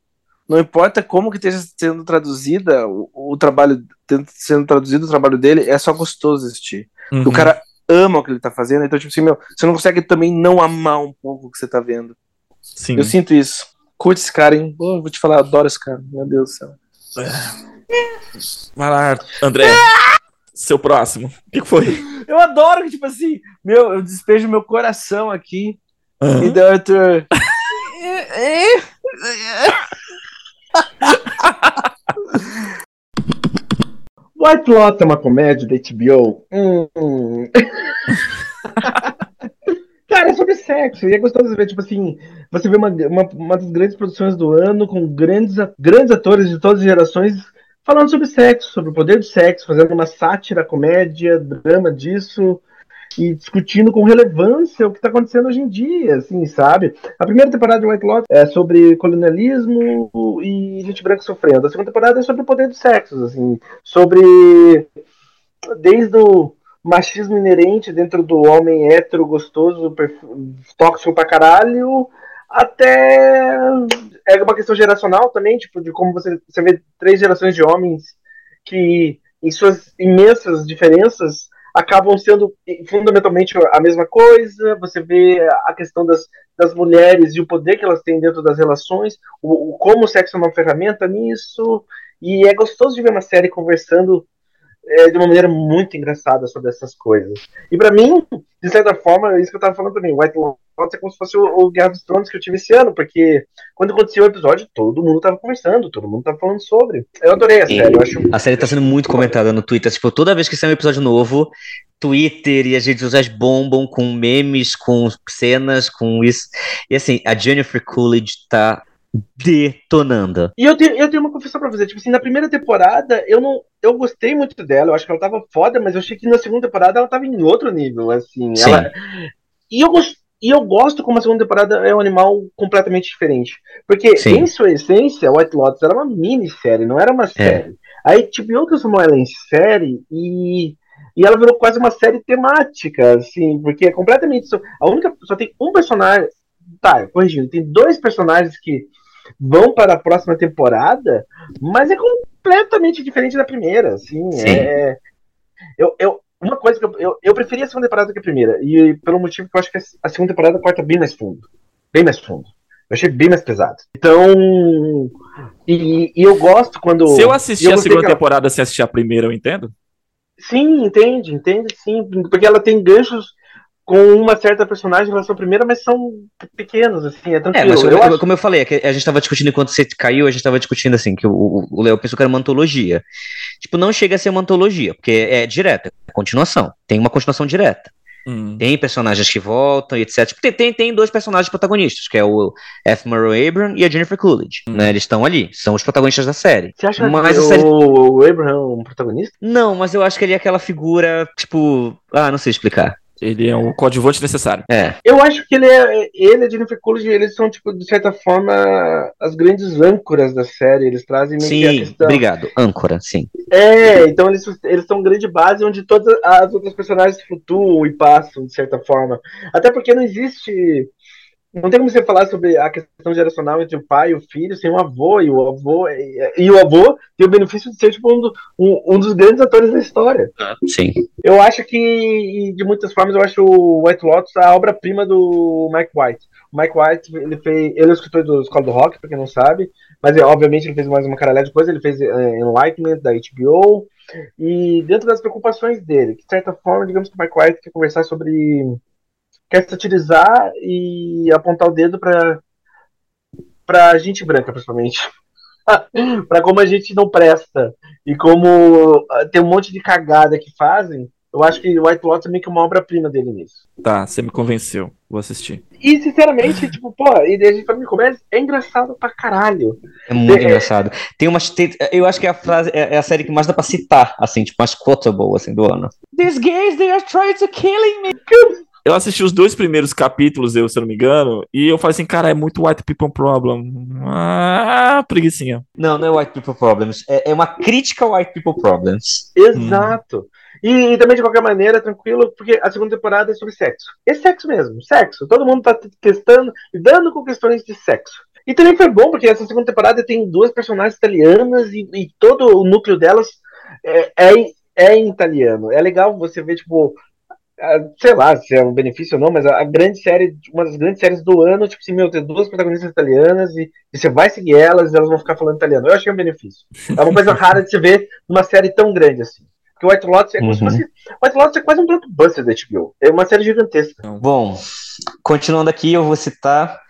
Não importa como que esteja sendo traduzida o, o trabalho, sendo traduzido o trabalho dele, é só gostoso assistir. Uhum. O cara ama o que ele tá fazendo, então, tipo assim, meu, você não consegue também não amar um pouco o que você tá vendo. Sim. Eu sinto isso. Curte esse cara, hein? Pô, vou te falar, adoro esse cara. Meu Deus do céu. Vai lá, André. Seu próximo. O que que foi? Eu adoro que, tipo assim, meu, eu despejo meu coração aqui. Aham. E daí, Arthur. White Lotus é uma comédia da HBO. Hum. Cara, é sobre sexo. E é gostoso ver, tipo assim, você vê uma, uma, uma das grandes produções do ano, com grandes, grandes atores de todas as gerações falando sobre sexo, sobre o poder do sexo, fazendo uma sátira, comédia, drama disso, e discutindo com relevância o que está acontecendo hoje em dia, assim, sabe? A primeira temporada de White Lotus é sobre colonialismo e gente branca sofrendo. A segunda temporada é sobre o poder do sexo, assim, sobre desde o machismo inerente dentro do homem hétero gostoso, tóxico pra caralho, até é uma questão geracional também, tipo, de como você, você vê três gerações de homens que, em suas imensas diferenças, acabam sendo fundamentalmente a mesma coisa. Você vê a questão das, das mulheres e o poder que elas têm dentro das relações, o, o- como o sexo é uma ferramenta nisso. E é gostoso de ver uma série conversando é, de uma maneira muito engraçada sobre essas coisas. E pra mim, de certa forma, é isso que eu tava falando também, White Lotus é como se fosse o, o Guerra dos Tronos que eu tive esse ano, porque quando aconteceu o episódio, todo mundo tava conversando, todo mundo tava falando sobre. Eu adorei a série, eu acho A série tá sendo muito comentada no Twitter. Tipo, toda vez que sai um episódio novo, Twitter e as redes sociais bombam com memes, com cenas, com isso. E assim, a Jennifer Coolidge tá detonando. E eu tenho, eu tenho uma confissão pra fazer. Tipo assim, na primeira temporada, eu não. Eu gostei muito dela, eu acho que ela tava foda, mas eu achei que na segunda temporada ela tava em outro nível, assim. Sim. Ela, e, eu gos- e eu gosto como a segunda temporada é um animal completamente diferente. Porque, Sim. em sua essência, White Lotus era uma minissérie, não era uma série. Aí, tipo, eu transformou ela em série e. E ela virou quase uma série temática, assim, porque é completamente. Só, a única. Só tem um personagem. Tá, corrigindo, tem dois personagens que vão para a próxima temporada, mas é completamente diferente da primeira, assim. Sim. É, eu, eu, uma coisa que eu, eu, eu preferi a segunda temporada do que a primeira, e pelo motivo que eu acho que a segunda temporada corta bem mais fundo. Bem mais fundo. Eu achei bem mais pesado. Então. E, e eu gosto quando. Se eu assistir eu a segunda ela- temporada sem assistir a primeira, eu entendo? Sim, entende, entende, sim. Porque ela tem ganchos com uma certa personagem em relação à primeira, mas são pequenos, assim, é É, tranquilo. mas eu como, acho- como eu falei, é a gente tava discutindo enquanto você caiu, a gente tava discutindo assim, que o- o o Léo pensou que era uma antologia. Tipo, não chega a ser uma antologia, porque é direta, é continuação. Tem uma continuação direta. Hum. Tem personagens que voltam e etc. Tipo, tem, tem, tem dois personagens protagonistas, que é o F. Murray Abram e a Jennifer Coolidge. Né? Eles estão ali, são os protagonistas da série. Você acha Mas que a série- o, o Abraham é um protagonista? Não, mas eu acho que ele é aquela figura, tipo. Ah, não sei explicar. Ele é o coadjuvante necessário. É. Eu acho que ele é. Ele e a Jennifer Coolidge, eles são, tipo, de certa forma, as grandes âncoras da série. Eles trazem meio que a Sim, questão. obrigado. Âncora, sim. É, então eles, eles são grande base onde todas as outras personagens flutuam e passam, de certa forma. Até porque não existe. Não tem como você falar sobre a questão geracional entre o pai e o filho sem o avô, e o avô, e, e o avô tem o benefício de ser tipo, um, do- um- um dos grandes atores da história. Sim. Eu acho que, de muitas formas, eu acho o White Lotus a obra-prima do Mike White. O Mike White, ele fez. Ele é o escritor do Escola do Rock, pra quem não sabe, mas é, obviamente ele fez mais uma caralhada de coisa. Ele fez é, Enlightenment da HBO. E dentro das preocupações dele, que de certa forma, digamos que o Mike White quer conversar sobre. Quer satirizar e apontar o dedo pra. pra gente branca, principalmente. pra como a gente não presta. E como ah, tem um monte de cagada que fazem, eu acho que White Lotus é meio que uma obra-prima dele nisso. Tá, você me convenceu. Vou assistir. E, sinceramente, tipo, pô, e a gente de comédia, é engraçado pra caralho. É muito É- engraçado. Tem umas. tem- eu acho que é a frase é é a série que mais dá pra citar, assim, tipo, mais quotable, assim, do ano. These gays, they are trying to killing me. Eu assisti os dois primeiros capítulos, eu, se eu não me engano, e eu falei assim, cara, é muito white people problem. Ah, preguiçinha. Não, não é White People Problems. É, é uma crítica ao White People Problems. Exato. E, e, também, de qualquer maneira, tranquilo, porque a segunda temporada é sobre sexo. É sexo mesmo, sexo. Todo mundo tá testando, lidando com questões de sexo. E também foi bom, porque essa segunda temporada tem duas personagens italianas e, e todo o núcleo delas é, é, é, em italiano. É legal você ver, tipo, sei lá se é um benefício ou não, mas a, grande série, uma das grandes séries do ano, tipo assim, meu, tem duas protagonistas italianas e, e, você vai seguir elas e elas vão ficar falando italiano. Eu achei um benefício. É uma coisa rara de se ver numa série tão grande assim. Porque o White Lotus é como uhum. se fosse. White Lotus é quase um blockbuster da HBO. É uma série gigantesca. Bom, continuando aqui, eu vou citar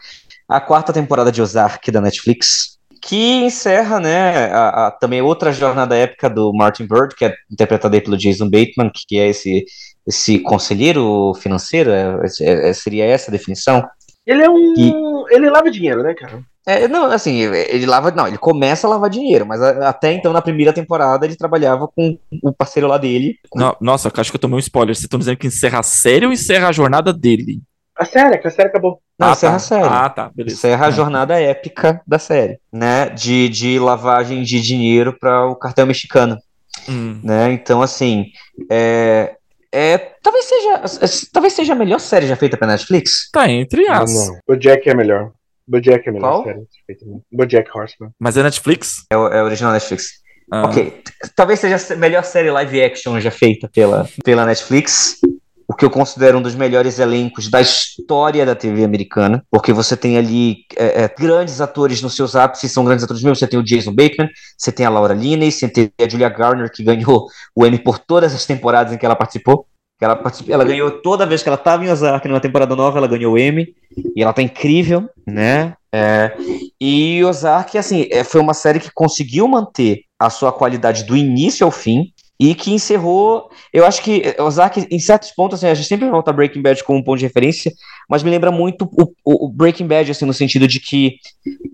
a quarta temporada de Ozark da Netflix, que encerra, né, a, a, também outra jornada épica do Martin Bird, que é interpretado aí pelo Jason Bateman, que é esse esse conselheiro financeiro? É, é, é, seria essa a definição? Ele é um. E... Ele lava dinheiro, né, cara? É, não, assim, ele lava. Não, ele começa a lavar dinheiro, mas até então, na primeira temporada, ele trabalhava com o parceiro lá dele. Não, nossa, acho que eu tomei um spoiler. Vocês estão dizendo que encerra a série ou encerra a jornada dele? A série, que a série acabou. Não, ah, encerra tá. a série. Ah, tá, beleza. Encerra a jornada épica da série, né? De, de lavagem de dinheiro para o cartel mexicano. Hum. Né? Então, assim, é, é, talvez seja, talvez seja a melhor série já feita pra Netflix. Tá entre as. Não, não. O Jack é melhor. O Jack é melhor Qual? série feita. O Jack Horseman. Mas é Netflix? É, é original Netflix. Ah. Ok, talvez seja a melhor série live action já feita pela, pela Netflix o que eu considero um dos melhores elencos da história da TV americana, porque você tem ali é, é, grandes atores nos seus ápices, são grandes atores mesmo. Você tem o Jason Bateman, você tem a Laura Linney, você tem a Julia Garner, que ganhou o Emmy por todas as temporadas em que ela participou. Ela, ela ganhou toda vez que ela estava em Ozark numa temporada nova, ela ganhou o Emmy, e ela tá incrível, né? É, e Ozark, assim, é, foi uma série que conseguiu manter a sua qualidade do início ao fim, e que encerrou. Eu acho que Ozark, em certos pontos, assim, a gente sempre volta Breaking Bad como um ponto de referência, mas me lembra muito o, o, o, Breaking Bad, assim, no sentido de que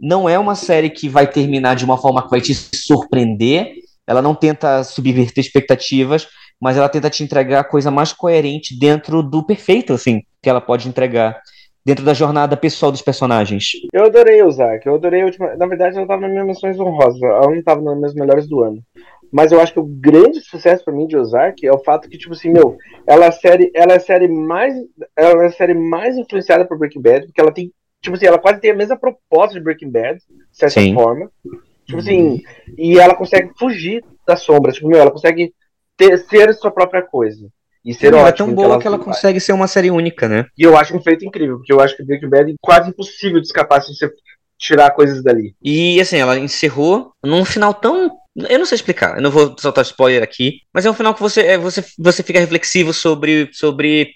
não é uma série que vai terminar de uma forma que vai te surpreender, ela não tenta subverter expectativas, mas ela tenta te entregar a coisa mais coerente dentro do perfeito, assim, que ela pode entregar. Dentro da jornada pessoal dos personagens. Eu adorei Ozark, eu adorei a última. Na verdade, ela tava nas minhas menções honrosas, ela não tava nas minhas melhores do ano. Mas eu acho que o grande sucesso para mim de Ozark é o fato que, tipo assim, meu, ela é a série, ela é série mais. Ela é a série mais influenciada por Breaking Bad, porque ela tem. Tipo assim, ela quase tem a mesma proposta de Breaking Bad, de certa Sim. forma. Tipo assim, e ela consegue fugir da sombra. Tipo, meu, ela consegue ter, ser sua própria coisa. E ser Não, é tão boa que ela, que ela consegue ser uma série única, né? E eu acho um feito incrível, porque eu acho que Breaking Bad é quase impossível de escapar se você tirar coisas dali. E assim, ela encerrou num final tão eu não sei explicar, eu não vou soltar spoiler aqui, mas é um final que você, é, você, você fica reflexivo sobre, sobre.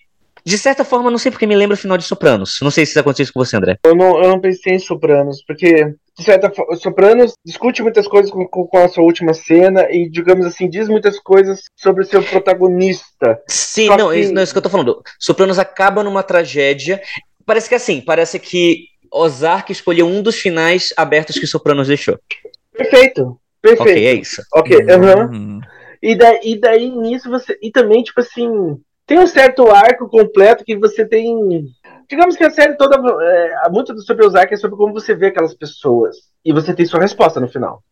De certa forma, não sei porque me lembra o final de Sopranos. Não sei se isso aconteceu com você, André. Eu não, eu não pensei em Sopranos, porque, de certa forma, Sopranos discute muitas coisas com, com, a sua última cena e, digamos assim, diz muitas coisas sobre o seu protagonista. Sim, não, que... isso, não, é isso que eu tô falando. Sopranos acaba numa tragédia. Parece que é assim, parece que Ozark escolheu um dos finais abertos que Sopranos deixou. Perfeito. Perfeito. Ok, é isso. Ok, uhum. E, daí, e daí nisso você. E também, tipo assim, tem um certo arco completo que você tem. Digamos que a série toda. É, muito sobre os arcos é sobre como você vê aquelas pessoas. E você tem sua resposta no final.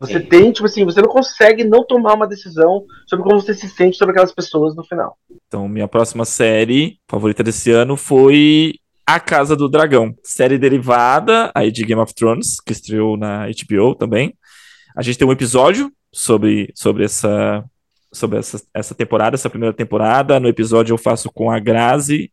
Você Sim. tem, tipo assim, você não consegue não tomar uma decisão sobre como você se sente sobre aquelas pessoas no final. Então, minha próxima série favorita desse ano foi A Casa do Dragão. Série derivada aí de Game of Thrones, que estreou na HBO também. A gente tem um episódio sobre, sobre essa sobre essa, essa temporada, essa primeira temporada. No episódio eu faço com a Grazi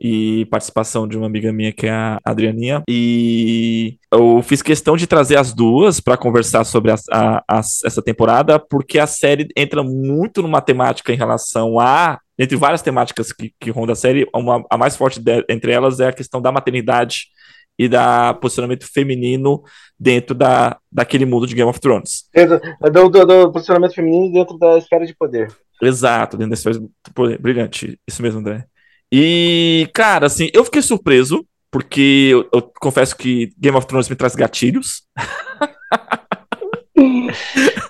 e participação de uma amiga minha que é a Adrianinha. E eu fiz questão de trazer as duas para conversar sobre a, a, a, essa temporada, porque a série entra muito numa temática em relação a. Entre várias temáticas que, que rondam a série, uma, a mais forte de, entre elas é a questão da maternidade e da posicionamento feminino dentro da, daquele mundo de Game of Thrones. Do, do, do posicionamento feminino dentro da esfera de poder. Exato, dentro da esfera de poder. Brilhante, isso mesmo, André. E, cara, assim, eu fiquei surpreso, porque eu, eu confesso que Game of Thrones me traz gatilhos.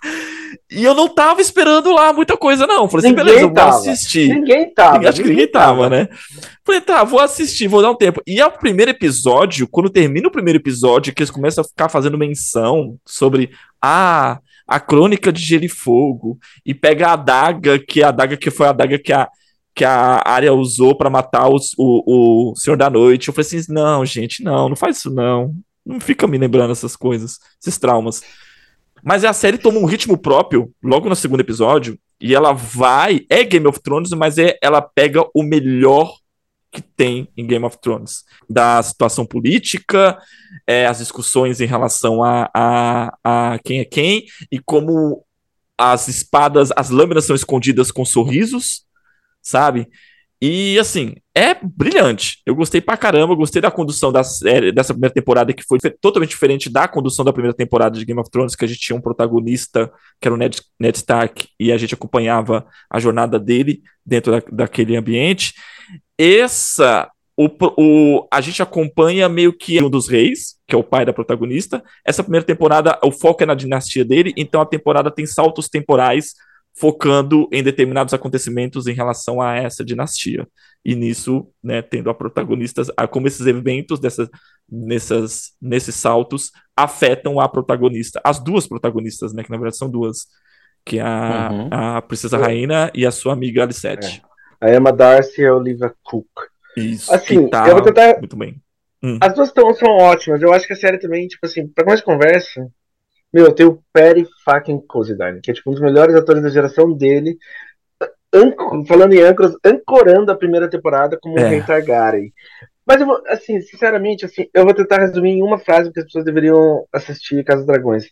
E eu não tava esperando lá muita coisa, não. Falei assim, ninguém beleza, tava. vou assistir. Ninguém tava. Acho que ninguém tava, né? Falei, tá, vou assistir, vou dar um tempo. E ao primeiro episódio, quando termina o primeiro episódio, que eles começam a ficar fazendo menção sobre, ah, a crônica de Gelo e Fogo e pega a adaga, que é a adaga que foi a adaga que a, que a área usou para matar os, o, o Senhor da Noite. Eu falei assim: não, gente, não, não faz isso não. Não fica me lembrando essas coisas, esses traumas. Mas a série toma um ritmo próprio logo no segundo episódio e ela vai. É Game of Thrones, mas é, ela pega o melhor que tem em Game of Thrones. Da situação política, é, as discussões em relação a, a, a quem é quem, e como as espadas, as lâminas são escondidas com sorrisos, sabe? E assim, é brilhante. Eu gostei pra caramba, gostei da condução da série, dessa primeira temporada, que foi totalmente diferente da condução da primeira temporada de Game of Thrones, que a gente tinha um protagonista, que era o Ned, Ned Stark, e a gente acompanhava a jornada dele dentro da, daquele ambiente. Essa, o, o, a gente acompanha meio que um dos reis, que é o pai da protagonista. Essa primeira temporada, o foco é na dinastia dele, então a temporada tem saltos temporais focando em determinados acontecimentos em relação a essa dinastia. E nisso, né, tendo a protagonistas, a, como esses eventos dessas, nessas, nesses saltos afetam a protagonista, as duas protagonistas, né, que na verdade são duas, que é a, uhum. a Princesa Rainha e a sua amiga Alicete. É. A Emma Darcy e a Olivia Cook. Isso, assim, tá eu vou tentar... muito bem. Hum. As duas tão, são ótimas. Eu acho que a série também, tipo assim, pra mais conversa, meu, tem o Perry fucking Cosine, que é tipo um dos melhores atores da geração dele. falando em âncoras, ancorando a primeira temporada como é. um rei Targaryen. Mas eu vou, assim, sinceramente, assim, eu vou tentar resumir em uma frase que as pessoas deveriam assistir Casa dos Dragões.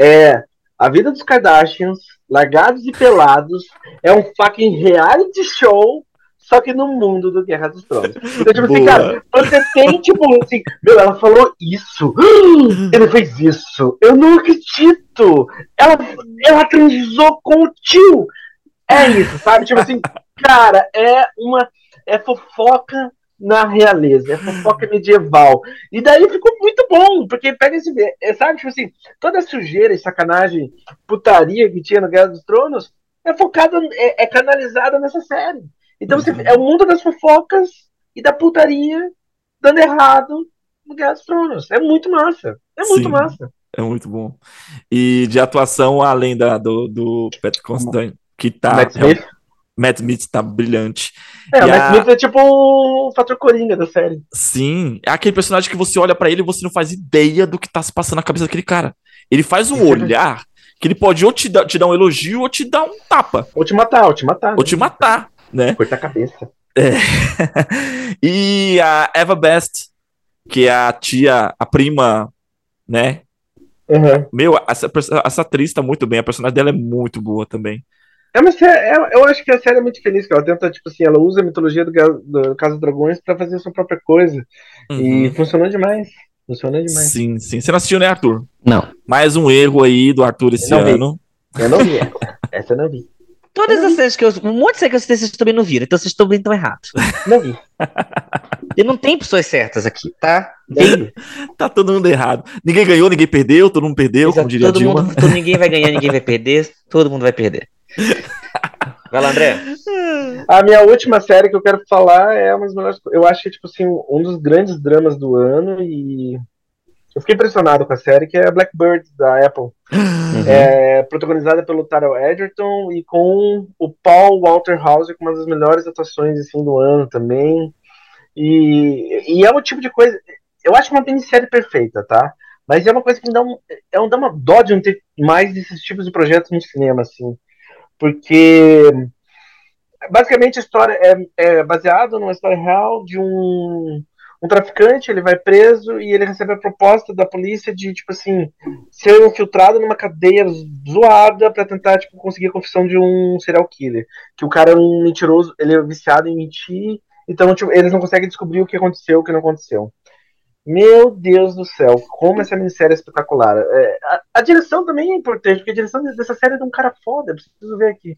É a vida dos Kardashians, largados e pelados, é um fucking reality show só que no mundo do Guerra dos Tronos. Então, tipo assim, cara, você tem, tipo, assim, meu, ela falou isso, ele fez isso, eu não acredito, ela, ela transou com o tio. É isso, sabe? Tipo assim, cara, é uma. É fofoca na realeza, é fofoca medieval. E daí ficou muito bom, porque pega esse. É, sabe, tipo assim, toda a sujeira e sacanagem, putaria que tinha no Guerra dos Tronos é focada, é, é canalizada nessa série. Então você, é o mundo das fofocas e da putaria dando errado no Guerra dos Tronos. É muito massa. É muito Sim, massa. É muito bom. E de atuação, além da, do, do Pat Constantine, que tá. Matt Smith. É, Matt Smith tá brilhante. É, e o Matt a... Smith é tipo o fator coringa da série. Sim, é aquele personagem que você olha para ele e você não faz ideia do que tá se passando na cabeça daquele cara. Ele faz um olhar que ele pode ou te dar, te dar um elogio ou te dar um tapa. Ou te matar, ou te matar. Né? Ou te matar né? Cortar a cabeça. É. e a Eva Best, que é a tia, a prima, né? Uhum. Meu, essa, essa atriz tá muito bem, a personagem dela é muito boa também. É série, é, eu acho que a série é muito feliz, que ela tenta, tipo assim, ela usa a mitologia do, do Caso dos Dragões pra fazer a sua própria coisa. Uhum. E funcionou demais. Funcionou demais. Sim, sim. Você não assistiu, né, Arthur? Não. Mais um erro aí do Arthur esse eu ano. Vi. Eu não vi. Essa eu não vi. Todas as séries que eu. Um monte de séries que eu citei, vocês também não viram, então vocês também estão errados. Não vi. E não tem pessoas certas aqui, tá? Tem. tá todo mundo errado. Ninguém ganhou, ninguém perdeu, todo mundo perdeu, Exato, como diria todo Dilma. Mundo, todo, ninguém vai ganhar, ninguém vai perder, todo mundo vai perder. Vai lá, André. A minha última série que eu quero falar é uma das melhores. Eu acho que, tipo assim, um dos grandes dramas do ano e eu fiquei impressionado com a série, que é Blackbird, da Apple. Uhum. É, protagonizada pelo Taro Edgerton e com o Paul Walter House, com uma das melhores atuações assim, do ano também. E, e é o tipo de coisa. Eu acho uma minissérie perfeita, tá? Mas é uma coisa que me dá, um, é um, dá uma dó de não ter mais desses tipos de projetos no cinema, assim. Porque basicamente a história é, é baseada numa história real de um um traficante, ele vai preso e ele recebe a proposta da polícia de, tipo assim, ser infiltrado numa cadeia zoada para tentar, tipo, conseguir a confissão de um serial killer. Que o cara é um mentiroso, ele é viciado em mentir, então, tipo, eles não conseguem descobrir o que aconteceu, o que não aconteceu. Meu Deus do céu, como essa minissérie é espetacular. É, a, a, direção também é importante, porque a direção dessa série é de um cara foda, preciso ver aqui.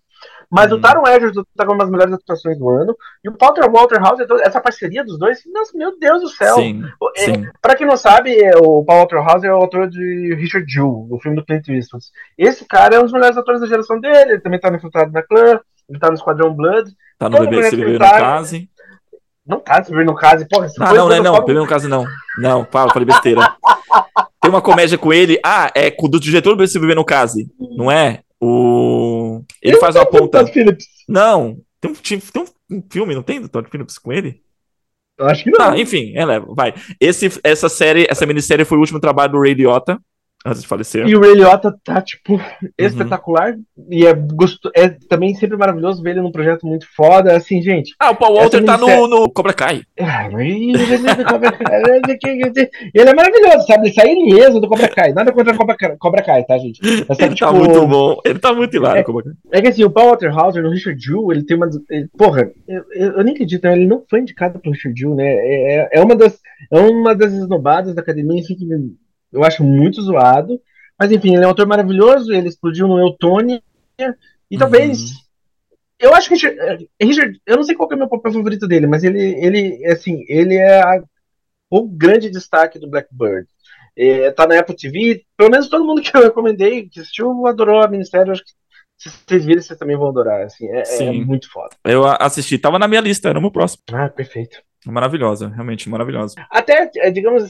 Mas hum. o Taron Egerton tá com uma das melhores atuações do ano, e o Walter Walter House, essa parceria dos dois, nossa, meu Deus do céu. Sim, é, sim. Pra quem não sabe, é, o Paul Walter House é o autor de Richard Jewell, o filme do Clint Eastwood. Esse cara é um dos melhores atores da geração dele, ele também tá no Infiltrado na Clã, ele tá no Esquadrão Blood. Tá no BBC Bebê no Case. Não bebendo no caso, porra. Ah, não, não, é não, bebendo no caso não. Não, fala, falei besteira. Tem uma comédia com ele. Ah, é com do diretor do Bebendo no Case, não é? O. Ele faz uma ponta. Não, tem um, tem um filme, não tem do Todd Phillips com ele? Eu acho que não. Ah, enfim, ela vai. Esse, essa série, essa minissérie foi o último trabalho do Ray Liotta antes de falecer. E o Ray Liotta tá, tipo, uhum. espetacular. E é, gosto, é também sempre maravilhoso ver ele num projeto muito foda. Assim, gente. Ah, o Paul Walter tá no, no Cobra Kai. Ele é maravilhoso, sabe? Ele sai ileso do Cobra Kai. Nada contra o Cobra, Cobra Kai, tá, gente? Mas, sabe, ele tá tipo, tá muito bom. Ele tá muito hilário, é, Cobra Kai. É que assim, o Paul Walter Hauser no Richard Jewell, ele tem uma. Ele, porra, eu, eu, nem acredito, ele não foi indicado pro Richard Jewell, né? É, é, é uma das. É uma das esnobadas da academia assim, que eu acho muito zoado. Mas enfim, ele é um autor maravilhoso, ele explodiu no Eutônia, e talvez. Uhum. Eu acho que Richard, Richard, eu não sei qual é o meu papel favorito dele, mas ele, ele assim, ele é a, o grande destaque do Blackbird. É, tá na Apple TV, pelo menos todo mundo que eu recomendei, que assistiu, adorou a minissérie, acho que se vocês virem, vocês também vão adorar, assim, é, é muito foda. Eu assisti, tava na minha lista, era o meu próximo. Ah, perfeito. Maravilhosa, realmente maravilhosa. Até, digamos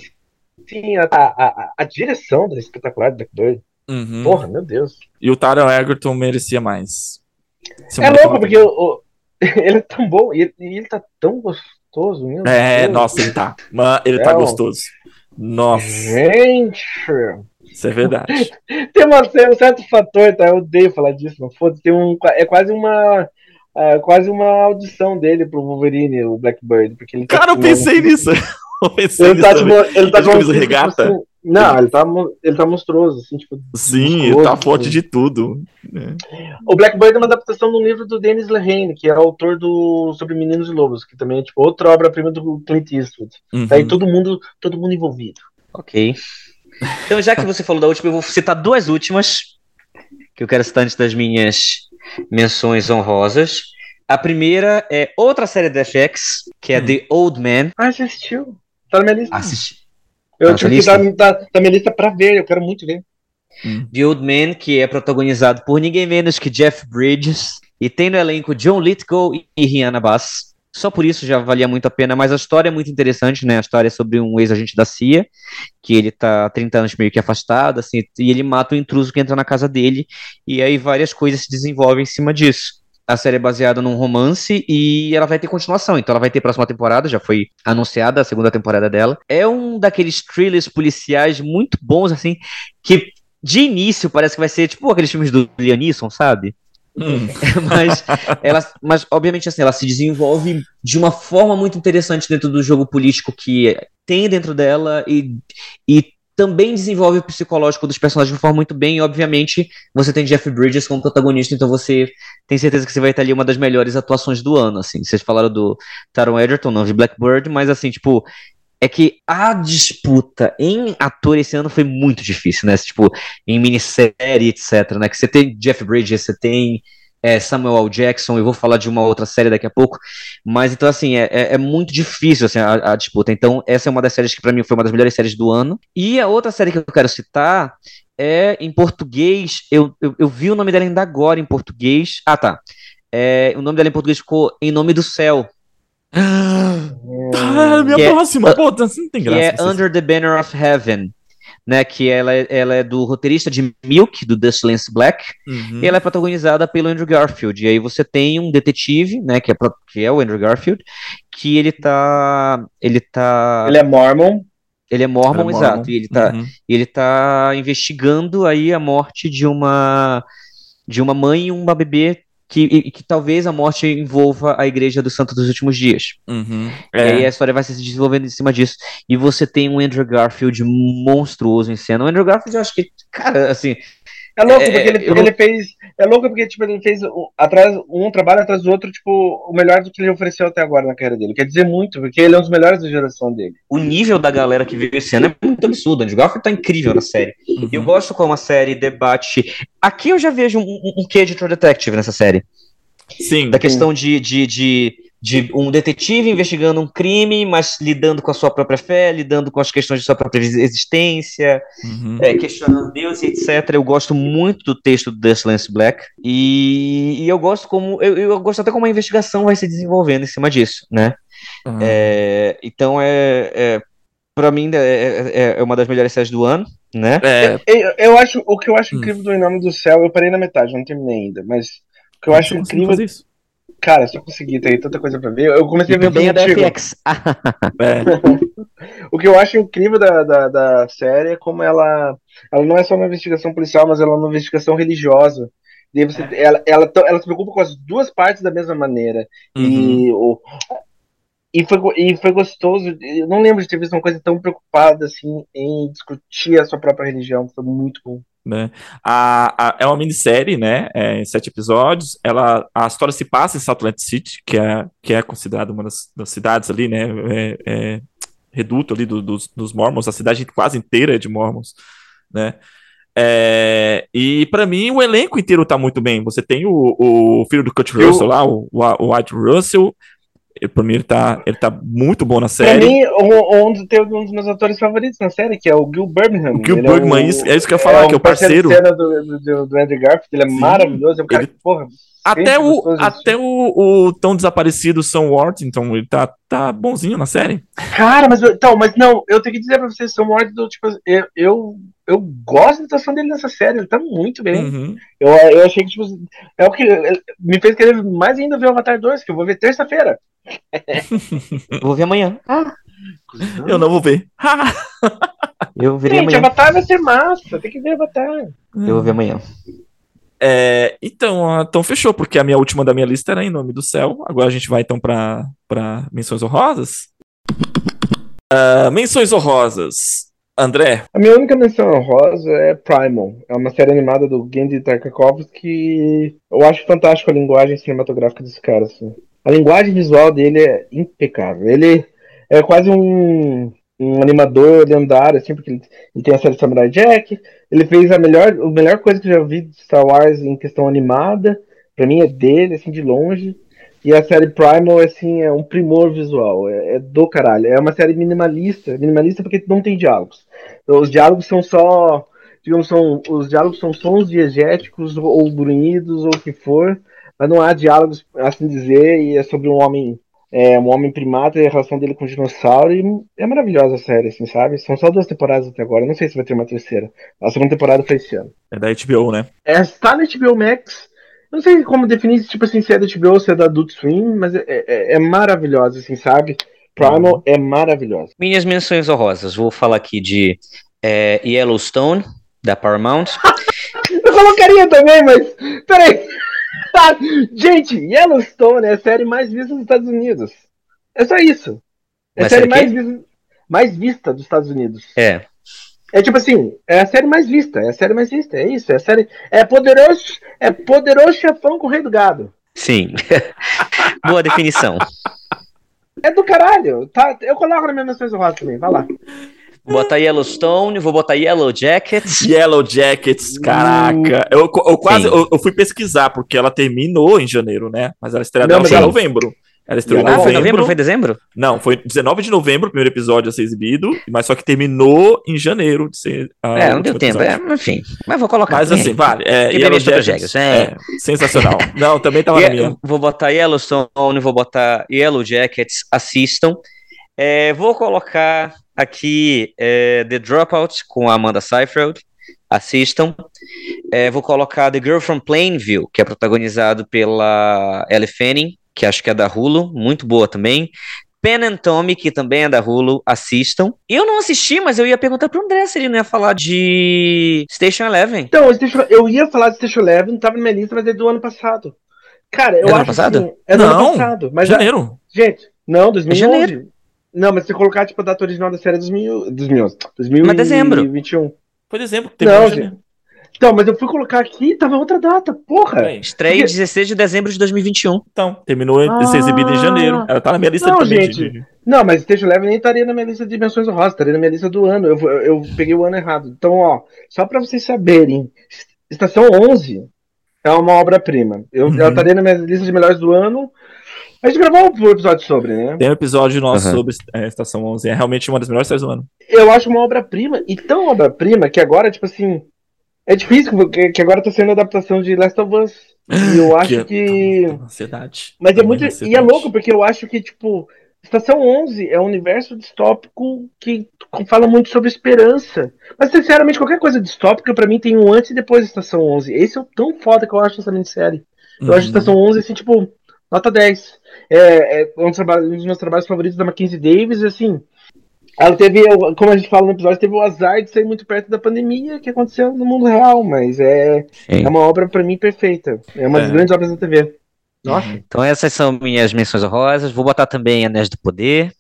Sim, a, a, a direção da espetacular do Blackbird. Uhum. Porra, meu Deus. E o Taron Egerton merecia mais. é louco, porque o, o, ele é tão bom e ele, ele tá tão gostoso. Meu é, Deus. nossa, ele tá. Mas ele tá é, tá gostoso. Nossa. Gente! Isso é verdade. tem, uma, tem um certo fator, tá? Eu odeio falar disso, mas foda tem um. É quase uma. É quase uma audição dele pro Wolverine, o Blackbird. Porque ele tá Cara, eu pensei nisso. Ele tá, tipo, ele tá com regata. Tipo, assim, não, ele tá, ele tá monstruoso, assim, tipo. Sim, ele tá forte de tudo. Né? O Blackbird é uma adaptação de um livro do Dennis Lehane, que é autor do Sobre Meninos e Lobos, que também é tipo outra obra-prima do Clint Eastwood. Uhum. Tá aí todo mundo, todo mundo envolvido. Ok. Então, já que você falou da última, eu vou citar duas últimas que eu quero citar antes das minhas menções honrosas. A primeira é outra série da FX, que é hum. The Old Man. Ah, já assistiu? Tá na minha lista. Assisti. Eu tá tive que dar, dar, dar minha lista pra ver, eu quero muito ver. Hum. The Old Man, que é protagonizado por ninguém menos que Jeff Bridges, e tem no elenco John Lithgow e Rihanna Bass. Só por isso já valia muito a pena, mas a história é muito interessante, né? A história é sobre um ex-agente da CIA, que ele tá há 30 anos meio que afastado, assim, e ele mata o intruso que entra na casa dele, e aí várias coisas se desenvolvem em cima disso a série é baseada num romance e ela vai ter continuação. Então ela vai ter próxima temporada, já foi anunciada a segunda temporada dela. É um daqueles thrillers policiais muito bons, assim, que de início parece que vai ser tipo aqueles filmes do Liam Neeson, sabe? Hum. mas, ela, mas, obviamente, assim, ela se desenvolve de uma forma muito interessante dentro do jogo político que tem dentro dela e, e também desenvolve o psicológico dos personagens de forma muito bem, e obviamente você tem Jeff Bridges como protagonista, então você tem certeza que você vai ter ali uma das melhores atuações do ano, assim. Vocês falaram do Taron Egerton, não de Blackbird, mas assim, tipo, é que a disputa em ator esse ano foi muito difícil, né? Tipo, em minissérie, etc, né? Que você tem Jeff Bridges, você tem é, Samuel L. Jackson, eu vou falar de uma outra série daqui a pouco, mas então assim, é, é, é muito difícil assim, a, a, disputa, então essa é uma das séries que para mim foi uma das melhores séries do ano, e a outra série que eu quero citar é em português, eu, eu, eu vi o nome dela ainda agora em português, ah tá, é, o nome dela em português ficou Em Nome do Céu, ah, minha que próxima, é, pô, não tem graça. É Under the Banner of Heaven né? Que ela, é, ela é do roteirista de Milk, do Dust Lance Black, uhum. e ela é protagonizada pelo Andrew Garfield. E aí você tem um detetive, né? Que é, que é o Andrew Garfield, que ele tá. Ele tá. Ele é Mormon. Ele é Mormon, ele é exato. E ele tá, uhum. ele tá investigando aí a morte de uma de uma mãe e uma bebê que, e, que talvez a morte envolva a igreja do Santo dos Últimos Dias. Uhum, é. E aí a história vai se desenvolvendo em cima disso. E você tem um Andrew Garfield monstruoso em cena. O Andrew Garfield, eu acho que, cara, assim, é louco, porque é, ele, eu... ele, fez. É louco porque, tipo, ele fez um, atrás, um trabalho atrás do outro, tipo, o melhor do que ele ofereceu até agora na carreira dele. Quer dizer muito, porque ele é um dos melhores da geração dele. O nível da galera que vive esse ano é muito absurdo. Andrew Garfield tá incrível na série. Uhum. Eu gosto como a série debate. Aqui eu já vejo um, um, um quê de True Detective nessa série. Sim. Da questão de, de, de de um detetive investigando um crime, mas lidando com a sua própria fé, lidando com as questões de sua própria existência, uhum. é, questionando Deus e etc. Eu gosto muito do texto do Dust Lance Black e, e, eu gosto como eu, eu, gosto até como a investigação vai se desenvolvendo em cima disso, né? Ah, É, então é, é para mim é, é- é uma das melhores séries do ano, né? é, Eu, eu acho, o que eu acho Hum. incrível do Em Nome do Céu, eu parei na metade, não terminei ainda, mas o que eu acho conseguiu incrível? Cara, se eu conseguir, tem tanta coisa pra ver, eu comecei a ver é da antigo. FX. É, O que eu acho incrível da, da, da série é como ela, ela não é só uma investigação policial, mas ela é uma investigação religiosa. E você, ela, ela, ela se preocupa com as duas partes da mesma maneira. uhum. E, o, e, foi, e foi gostoso. Eu não lembro de ter visto uma coisa tão preocupada assim em discutir a sua própria religião. Foi muito bom. Né? A, a- é uma minissérie, né? É, em sete episódios. Ela, a história se passa em Salt Lake City, que é, que é considerada uma das, das cidades ali, né? É, é reduto ali do- dos, dos Mormons. A cidade quase inteira é de Mormons, né? É, e pra mim o elenco inteiro tá muito bem. Você tem o, o filho do Kurt Eu- Russell lá, o, o White Russell. Pra mim ele tá, ele tá muito bom na Pra série. mim, um, um, tem um dos meus atores favoritos na série, que é o Gil Birmingham. O Gil Ele Bergman, o- isso- é isso que eu ia falar, um que é o parceiro. cena do, do, do Andrew Garfield. Ele é Sim, maravilhoso. É um cara ele- que, porra. Até o, até o, o tão desaparecido Sam Worthington, ele tá, tá bonzinho na série. Cara, mas então, mas não, eu tenho que dizer pra vocês, Sam Ward, tipo, eu, eu, eu gosto da atuação dele nessa série, ele tá muito bem. Uhum. Eu, eu achei que, tipo, é o que me fez querer mais ainda ver o Avatar 2, que eu vou ver terça-feira. Vou ver amanhã. Eu não vou ver. Eu verei Gente, amanhã. Avatar vai ser massa, tem que ver Avatar. Eu vou ver amanhã. É, então, ah, então fechou, porque a minha última da minha lista era Em Nome do Céu. Agora a gente vai então pra, pra menções honrosas. Ah, menções honrosas. André, A minha única menção honrosa é Primal. É uma série animada do Gendy Tartakovsky que eu acho fantástico a linguagem cinematográfica desse cara. Assim. A linguagem visual dele é impecável. Ele é quase um, um animador lendário, assim, porque ele, ele tem a série Samurai Jack. Ele fez a melhor, a melhor coisa que eu já vi de Star Wars em questão animada. Pra mim é dele, assim, de longe. E a série Primal, assim, é um primor visual. É, é do caralho. É uma série minimalista. Minimalista porque não tem diálogos. Os diálogos são só. Digamos, são, os diálogos são sons diegéticos ou grunhidos ou o que for. Mas não há diálogos, assim dizer, e é sobre um homem. É, um homem primata e a relação dele com o dinossauro. E é maravilhosa a série, assim, sabe? São só duas temporadas até agora. Não sei se vai ter uma terceira. A segunda temporada foi esse ano. é da HBO, né? É, está na HBO Max. Eu Não sei como definir, tipo assim, se é da HBO ou se é da Adult Swim, mas é, é, é maravilhosa, assim, sabe? Primal é maravilhosa. Minhas menções honrosas. Vou falar aqui de é, Yellowstone, da Paramount. Eu colocaria também, mas. Peraí. Gente, Yellowstone é a série mais vista dos Estados Unidos. É só isso. É a Mas série série mais vista, mais vista dos Estados Unidos. É. É tipo assim, é a série mais vista, é a série mais vista, é isso, é a série. É poderoso, é poderoso chefão com o rei do gado. Sim. Boa definição. É do caralho. Tá, eu coloco nas minhas menções honrosas também, vai lá. Vou botar Yellowstone, vou botar Yellow Jackets. Yellow Jackets, caraca. Eu, eu quase eu, eu fui pesquisar, porque ela terminou em janeiro, né? Mas ela estreou Não, foi em novembro. Ela estreou em Ah, Ah, foi novembro. novembro? Não foi dezembro? Não, foi 19 de novembro o primeiro episódio a ser exibido, mas só que terminou em janeiro de ser. a é, não deu tempo. É, enfim. Mas vou colocar. Mas assim, vale. É, Yellow Jackets, é. é, sensacional. Não, também tava na Ye- minha. Vou botar Yellowstone, vou botar Yellow Jackets, assistam. É, vou colocar aqui é, The Dropout com a Amanda Seyfried, assistam. É, vou colocar The Girl from Plainview, que é protagonizado pela Ellie Fanning, que acho que é da Hulu, muito boa também. Pen and Tommy, que também é da Hulu, assistam. Eu não assisti, mas eu ia perguntar pro André se ele não ia falar de Station Eleven. Então, eu ia falar de Station Eleven, tava na minha lista, mas é do ano passado. Cara, eu É do ano acho passado? assim, é do Não, ano passado. Mas a- Janeiro. gente, não, 2011. janeiro. Não, mas se você colocar tipo a data original da série é 2000, 2011, 2021. Mas dezembro. Foi dezembro que terminou Não, gente. Então, mas eu fui colocar aqui, tava outra data, porra. Estreia Porque- 16 de dezembro de 2021. Então, terminou de ser exibida em Ah. janeiro. Ela tá na minha lista Não, também. gente. de- Não, mas Station Eleven nem estaria na minha lista de menções honrosas, estaria na minha lista do ano. Eu, eu, eu peguei o ano errado. Então, ó, só pra vocês saberem, Estação 11 é uma obra-prima. Eu, Uhum. Ela estaria na minha lista de melhores do ano. A gente gravou um episódio sobre, né? Tem um episódio nosso Aham. sobre é, Estação 11. É realmente uma das melhores séries do ano. Eu acho uma obra-prima, e tão obra-prima que agora, tipo assim, é difícil, porque que agora tá sendo adaptação de Last of Us. E eu acho que. Ansiedade. Mas é muito. E é ansiedade. louco, porque eu acho que, tipo, Estação 11 é um universo distópico que fala muito sobre esperança. Mas, sinceramente, qualquer coisa distópica, para mim, tem um antes e depois da Estação 11. Esse é o tão foda que eu acho essa minissérie. Eu Uhum. acho Estação 11, assim, tipo, nota 10. É, é um, dos trabalhos- um dos meus trabalhos favoritos da Mackenzie Davis, assim. Ela teve, como a gente fala no episódio, teve o azar de sair muito perto da pandemia que aconteceu no mundo real, mas é, Sim. é uma obra, para mim, perfeita. É uma das É. grandes obras da TV. Nossa. Então essas são minhas menções honrosas. Vou botar também Anéis do Poder.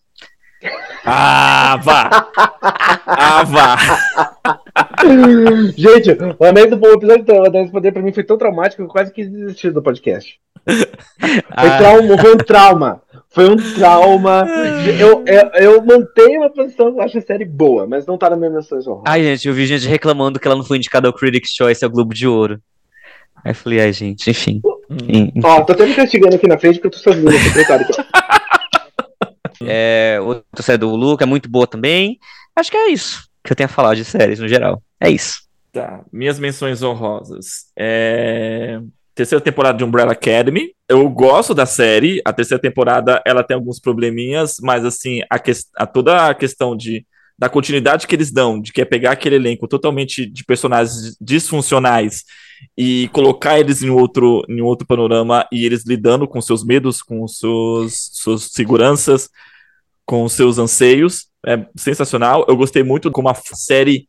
Ah, vá! Ah, vá! Gente, o Anéis do episódio do Anéis do Poder pra mim foi tão traumático que eu quase quis desistir do podcast. Foi, Ah, trauma, foi um trauma. Foi um trauma. Eu, eu, eu mantenho uma posição que eu acho a série boa, mas não tá na minha menção honrosa. Ai, gente, eu vi gente reclamando que ela não foi indicada ao Critics' Choice, ao Globo de Ouro. Aí eu falei, ai, gente, enfim. Ó, tô até me castigando aqui na frente porque eu tô sozinho secretário. É, outra série do que é muito boa também. Acho que é isso que eu tenho a falar de séries no geral. É isso. Tá, minhas menções honrosas. É... Terceira temporada de Umbrella Academy. Eu gosto da série. A terceira temporada ela tem alguns probleminhas, mas assim, a, que... a toda a questão de da continuidade que eles dão, de que é pegar aquele elenco totalmente de personagens disfuncionais e colocar eles em outro, em outro panorama e eles lidando com seus medos, com seus, suas seguranças, com seus anseios. É sensacional. Eu gostei muito como a série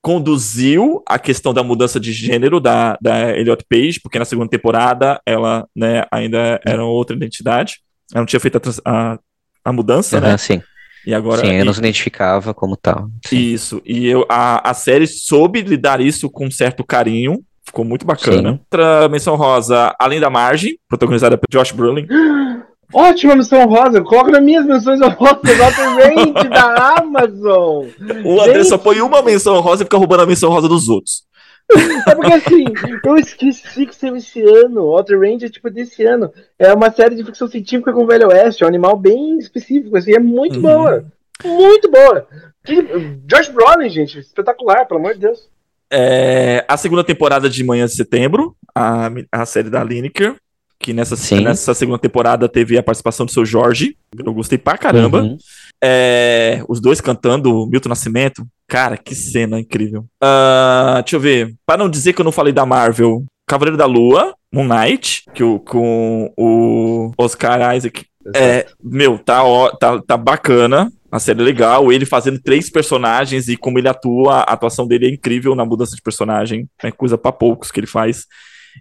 conduziu a questão da mudança de gênero da, da Elliot Page, porque na segunda temporada ela né, ainda era outra identidade. Ela não tinha feito a, a, a mudança, né? Aham, sim. E agora. sim, eu não se identificava como tal. Sim. isso, e eu, a, a série soube lidar isso com um certo carinho, ficou muito bacana. Sim. Outra menção rosa, Além da Margem, protagonizada por Josh Brolin. Ótima menção honrosa. Coloca nas minhas menções honrosas. Outer Range da Amazon. O André Gente. só põe uma menção rosa e fica roubando a menção rosa dos outros. É porque assim, eu esqueci que saiu esse ano. Outer Range é tipo desse ano. É uma série de ficção científica com o Velho Oeste. É um animal bem específico, assim. É muito Uhum. boa. Muito boa. Que, Josh Brolin, gente. Espetacular, pelo amor de Deus. É, a segunda temporada de Manhã de Setembro, a, a série da Lineker, que nessa, Sim. nessa segunda temporada teve a participação do seu Jorge. Eu gostei pra caramba. Uhum. É, os dois cantando Milton Nascimento. Cara, que cena incrível. Ah, deixa eu ver. Para não dizer que eu não falei da Marvel, Cavaleiro da Lua, Moon Knight, que o, com o Oscar Isaac. É, meu, tá, ó, tá, tá bacana. A série legal. Ele fazendo três personagens e como ele atua, a atuação dele é incrível na mudança de personagem. É coisa pra poucos que ele faz.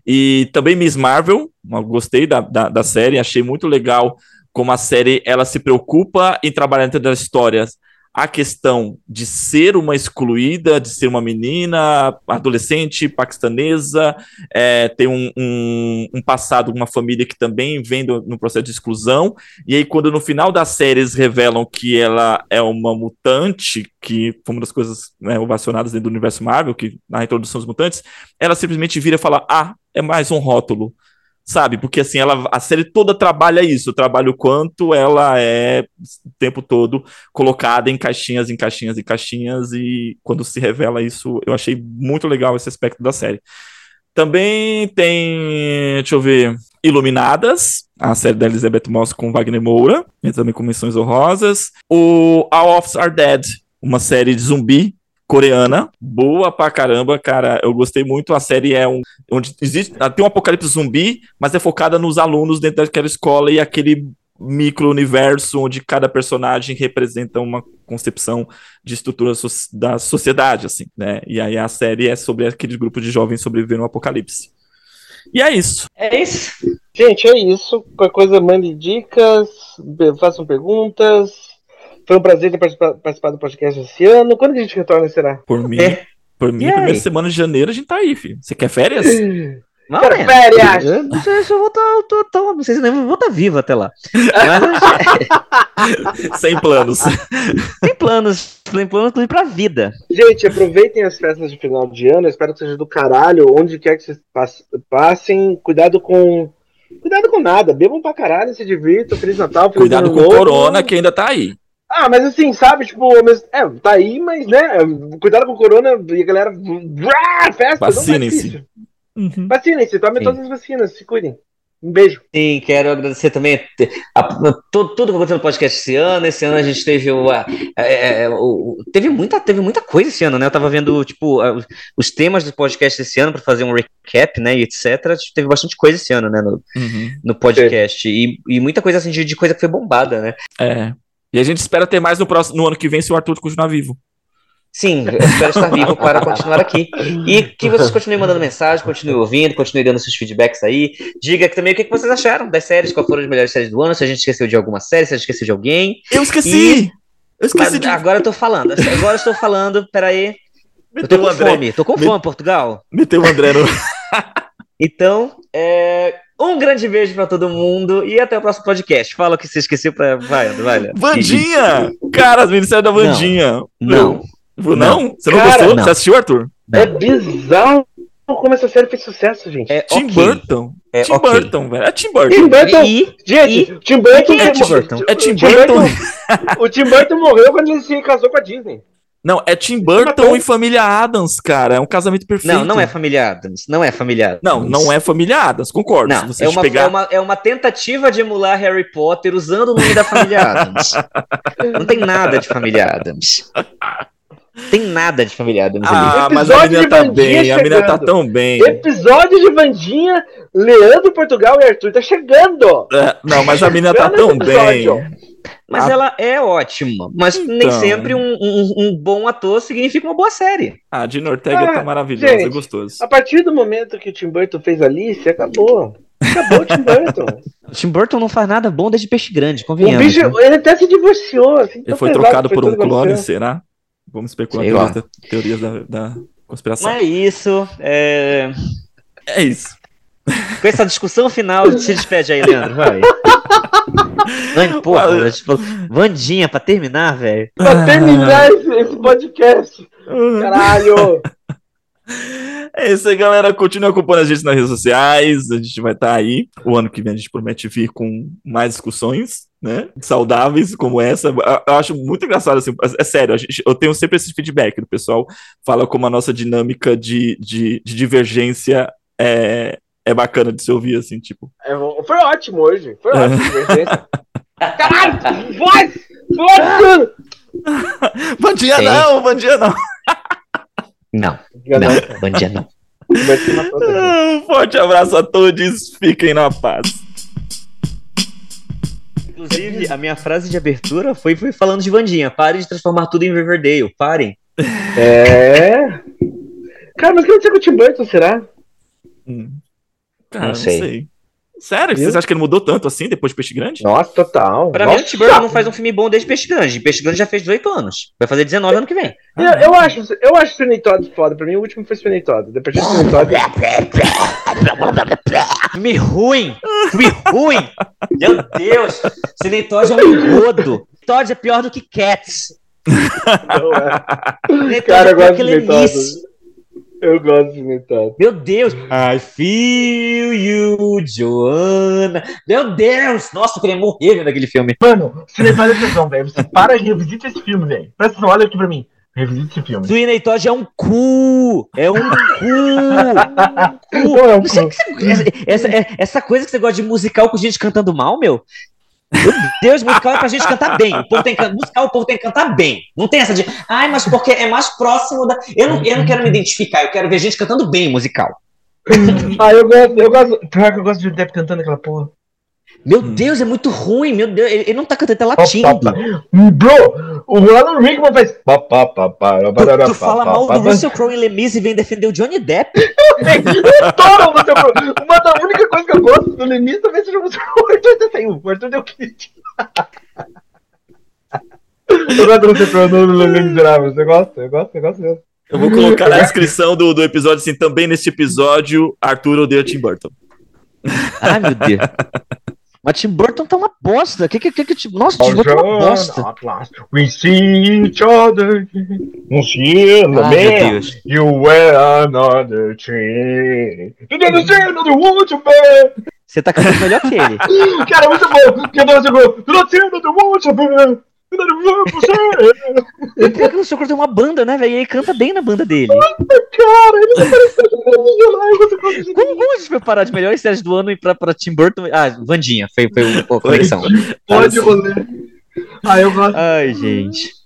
E também Miss Marvel, gostei da, da, da série, achei muito legal como a série ela se preocupa em trabalhar dentro das histórias a questão de ser uma excluída, de ser uma menina, adolescente, paquistanesa, é, tem um, um, um passado, uma família que também vem do, no processo de exclusão, e aí quando no final da série eles revelam que ela é uma mutante, que foi uma das coisas né, ovacionadas dentro do universo Marvel, que na introdução dos mutantes, ela simplesmente vira e fala, ah, é mais um rótulo, sabe? Porque assim, ela, a série toda trabalha isso, trabalha o quanto ela é o tempo todo colocada em caixinhas, em caixinhas, em caixinhas, e quando se revela isso, eu achei muito legal esse aspecto da série. Também tem, deixa eu ver, Iluminadas, a série da Elizabeth Moss com Wagner Moura, também com menções honrosas. O All Office Are Dead, uma série de zumbi coreana, boa pra caramba, cara. Eu gostei muito. A série é um onde existe tem um apocalipse zumbi, mas é focada nos alunos dentro daquela escola e aquele micro-universo onde cada personagem representa uma concepção de estrutura so da sociedade, assim, né? E aí a série é sobre aquele grupo de jovens sobreviver no apocalipse. E é isso. É isso. Gente, é isso. Qualquer coisa, mande dicas, façam perguntas. Foi um prazer ter participa- participado do podcast esse ano. Quando que a gente retorna, será? Por mim, É. por mim, E aí? primeira semana de janeiro a gente tá aí, filho. Você quer férias? Não, Quero né? férias! Eu não sei se eu vou estar. Tô, não sei se eu vou estar vivo até lá. Mas Sem planos. tem planos. Tem planos inclusive pra vida. Gente, aproveitem as festas de final de ano. Eu espero que seja do caralho, onde quer que vocês pass- passem. Cuidado com. Cuidado com nada. Bebam pra caralho, se divirtam. Feliz Natal, Feliz Cuidado Ano com o Novo. corona que ainda tá aí. Ah, mas assim, sabe? Tipo, mesmo- é, tá aí, mas né? Cuidado com o corona e a galera. Brá, festa, é Vacinem-se. difícil. Vacinem-se, tomem Sim. todas as vacinas, se cuidem. Um beijo. Sim, quero agradecer também a, a, tudo, tudo que aconteceu no podcast esse ano. Esse ano a gente teve o, a, é, o, teve muita teve muita coisa esse ano, né? Eu tava vendo tipo os temas do podcast esse ano para fazer um recap, né, e etc. Teve bastante coisa esse ano, né, no, uhum. no podcast e, e muita coisa assim de, de coisa que foi bombada, né? É. E a gente espera ter mais no próximo no ano que vem se o Arthur continuar vivo. Sim, eu espero estar vivo para continuar aqui. E que vocês continuem mandando mensagem, continuem ouvindo, continuem dando seus feedbacks aí. Diga também o que vocês acharam das séries, quais foram as melhores séries do ano, se a gente esqueceu de alguma série, se a gente esqueceu de alguém. Eu esqueci! E... Eu esqueci de... Agora eu tô falando, agora eu estou falando, peraí. Eu tô com fome, tô com fome, Portugal. Meteu o André no... então, é... Um grande beijo para todo mundo e até o próximo podcast. Fala o que você esqueceu pra. Vai, vai. Vandinha! Cara, as ministérios da Vandinha. Não. não. Não? Você não Cara, gostou? Não. Você assistiu, Arthur? É bizarro como essa série fez sucesso, gente. É Tim okay. Burton. É Tim okay. Burton, velho. É Tim Burton. Tim Burton. E, gente, e, Tim Burton. É Tim Burton. É Tim Burton. o Tim Burton morreu quando ele se casou com a Disney. Não, é Tim Burton e Família Adams, cara. É um casamento perfeito. Não, não é Família Adams. Não é Família Adams. Não, não é Família Adams, concordo. Não, é, uma, pegar... é, uma, é uma tentativa de emular Harry Potter usando o nome da Família Adams. não tem nada de Família Adams. Tem nada de Família Adams ah, ali. mas a menina tá bem, chegando. a menina tá tão bem. Episódio de Vandinha, Leandro Portugal e Arthur tá chegando. É, não, mas a menina tá tão bem. Mas ah. ela é ótima. Mas então... nem sempre um, um, um, bom ator significa uma boa série. Ah, a Dina Ortega ah, tá maravilhosa, gente, é gostoso. A partir do momento que o Tim Burton fez Alice, acabou. Acabou o Tim Burton. o Tim Burton não faz nada bom desde Peixe Grande, convenhamos. O bicho, né? ele até se divorciou. Assim, ele foi trocado por um clone, será? Vamos especular teorias, teorias da, da, conspiração. Não é isso. É... é isso. Com essa discussão final, se despede aí, Leandro, vai. Não, porra, tipo, Vandinha, pra terminar, velho. Pra terminar esse, esse podcast. Caralho! É isso aí, galera. Continue acompanhando a gente nas redes sociais. A gente vai estar tá aí. O ano que vem a gente promete vir com mais discussões, né? Saudáveis como essa. Eu acho muito engraçado, assim. É sério, gente, eu tenho sempre esse feedback do pessoal. Fala como a nossa dinâmica de, de, de divergência é, é bacana de se ouvir, assim, tipo. É, foi ótimo hoje. Foi ótimo. Caralho! Voz! Voz! Bandinha não, bandinha não. Não, não, bandinha não. Um forte abraço a todos, fiquem na paz. Inclusive, a minha frase de abertura foi, foi falando de Vandinha. Parem de transformar tudo em Riverdale. Parem. É. Cara, mas o que aconteceu com o Tim Burton, será? Hum. Cara, não sei. Não sei. Sério? Viu? Vocês acham que ele mudou tanto assim depois de Peixe Grande? Nossa, total. Pra Nossa. mim, o Tim Burton não faz um filme bom desde Peixe Grande. Peixe Grande já fez 18 anos. Vai fazer 19 ano que vem. Eu, eu acho, eu acho Sweeney Todd foda. Pra mim, o último foi Sweeney Todd. Depois de Sweeney Todd... filme ruim. Filme ruim. Meu Deus. Sweeney Todd é um engodo. Todd é pior do que Cats. Não é. Cara, eu gosto de Todd. Eu gosto de metade. Meu Deus! I feel you, Joana. Meu Deus! Nossa, eu queria morrer vendo aquele filme. Mano, se levar atenção, velho. Você para e revisita esse filme, velho. Presta atenção, olha aqui pra mim. Revisite esse filme. Sweeney Todd é um cu! É um cu! cu. é um cu. Essa, essa, essa, coisa que você gosta de musical com gente cantando mal, meu? Deus, musical é pra gente cantar bem. O povo tem que, musical, o povo tem que cantar bem. Não tem essa de, ai, mas porque é mais próximo da. Eu não, eu não quero me identificar, eu quero ver gente cantando bem musical. ah, eu gosto, eu gosto. Claro que eu gosto de Depp cantando aquela porra. Meu hum. Deus, é muito ruim, meu Deus, ele não tá cantando, tá latindo. Bro, o Alan Rickman faz. Tu, tu fala mal do Russell Crowe em Lemis e vem defender o Johnny Depp. eu adoro o Russell Crowe. Uma da única coisa que eu gosto do Lemis talvez seja o Russell Crowe. O Arthur até saiu, o Arthur deu kit. Eu gosto do Russell Crowe no Lemis Miserável, você gosta? Eu gosto, eu gosto mesmo. Eu vou colocar na descrição do, do episódio, assim, também nesse episódio, Arthur odeia Tim Burton. Ai, meu Deus. Mas Tim Burton tá uma bosta. Que, que, que, que, nossa, Tim Burton é uma bosta. We see each other. Não see ah, man. Deus. You wear another tree. You don't see another woman to bear. Você tá cantando melhor que ele. Cara, é muito bom. Que eu não sei another woman to bear. E pior que o Socorro tem uma banda, né, velho? E ele canta bem na banda dele. Nossa, cara, ele tá parecendo Como, como a gente foi parar de melhores séries do ano e pra, pra Tim Burton? Ah, Vandinha, foi, foi a conexão. Pode rolê. Ah, eu gosto. Ai, gente.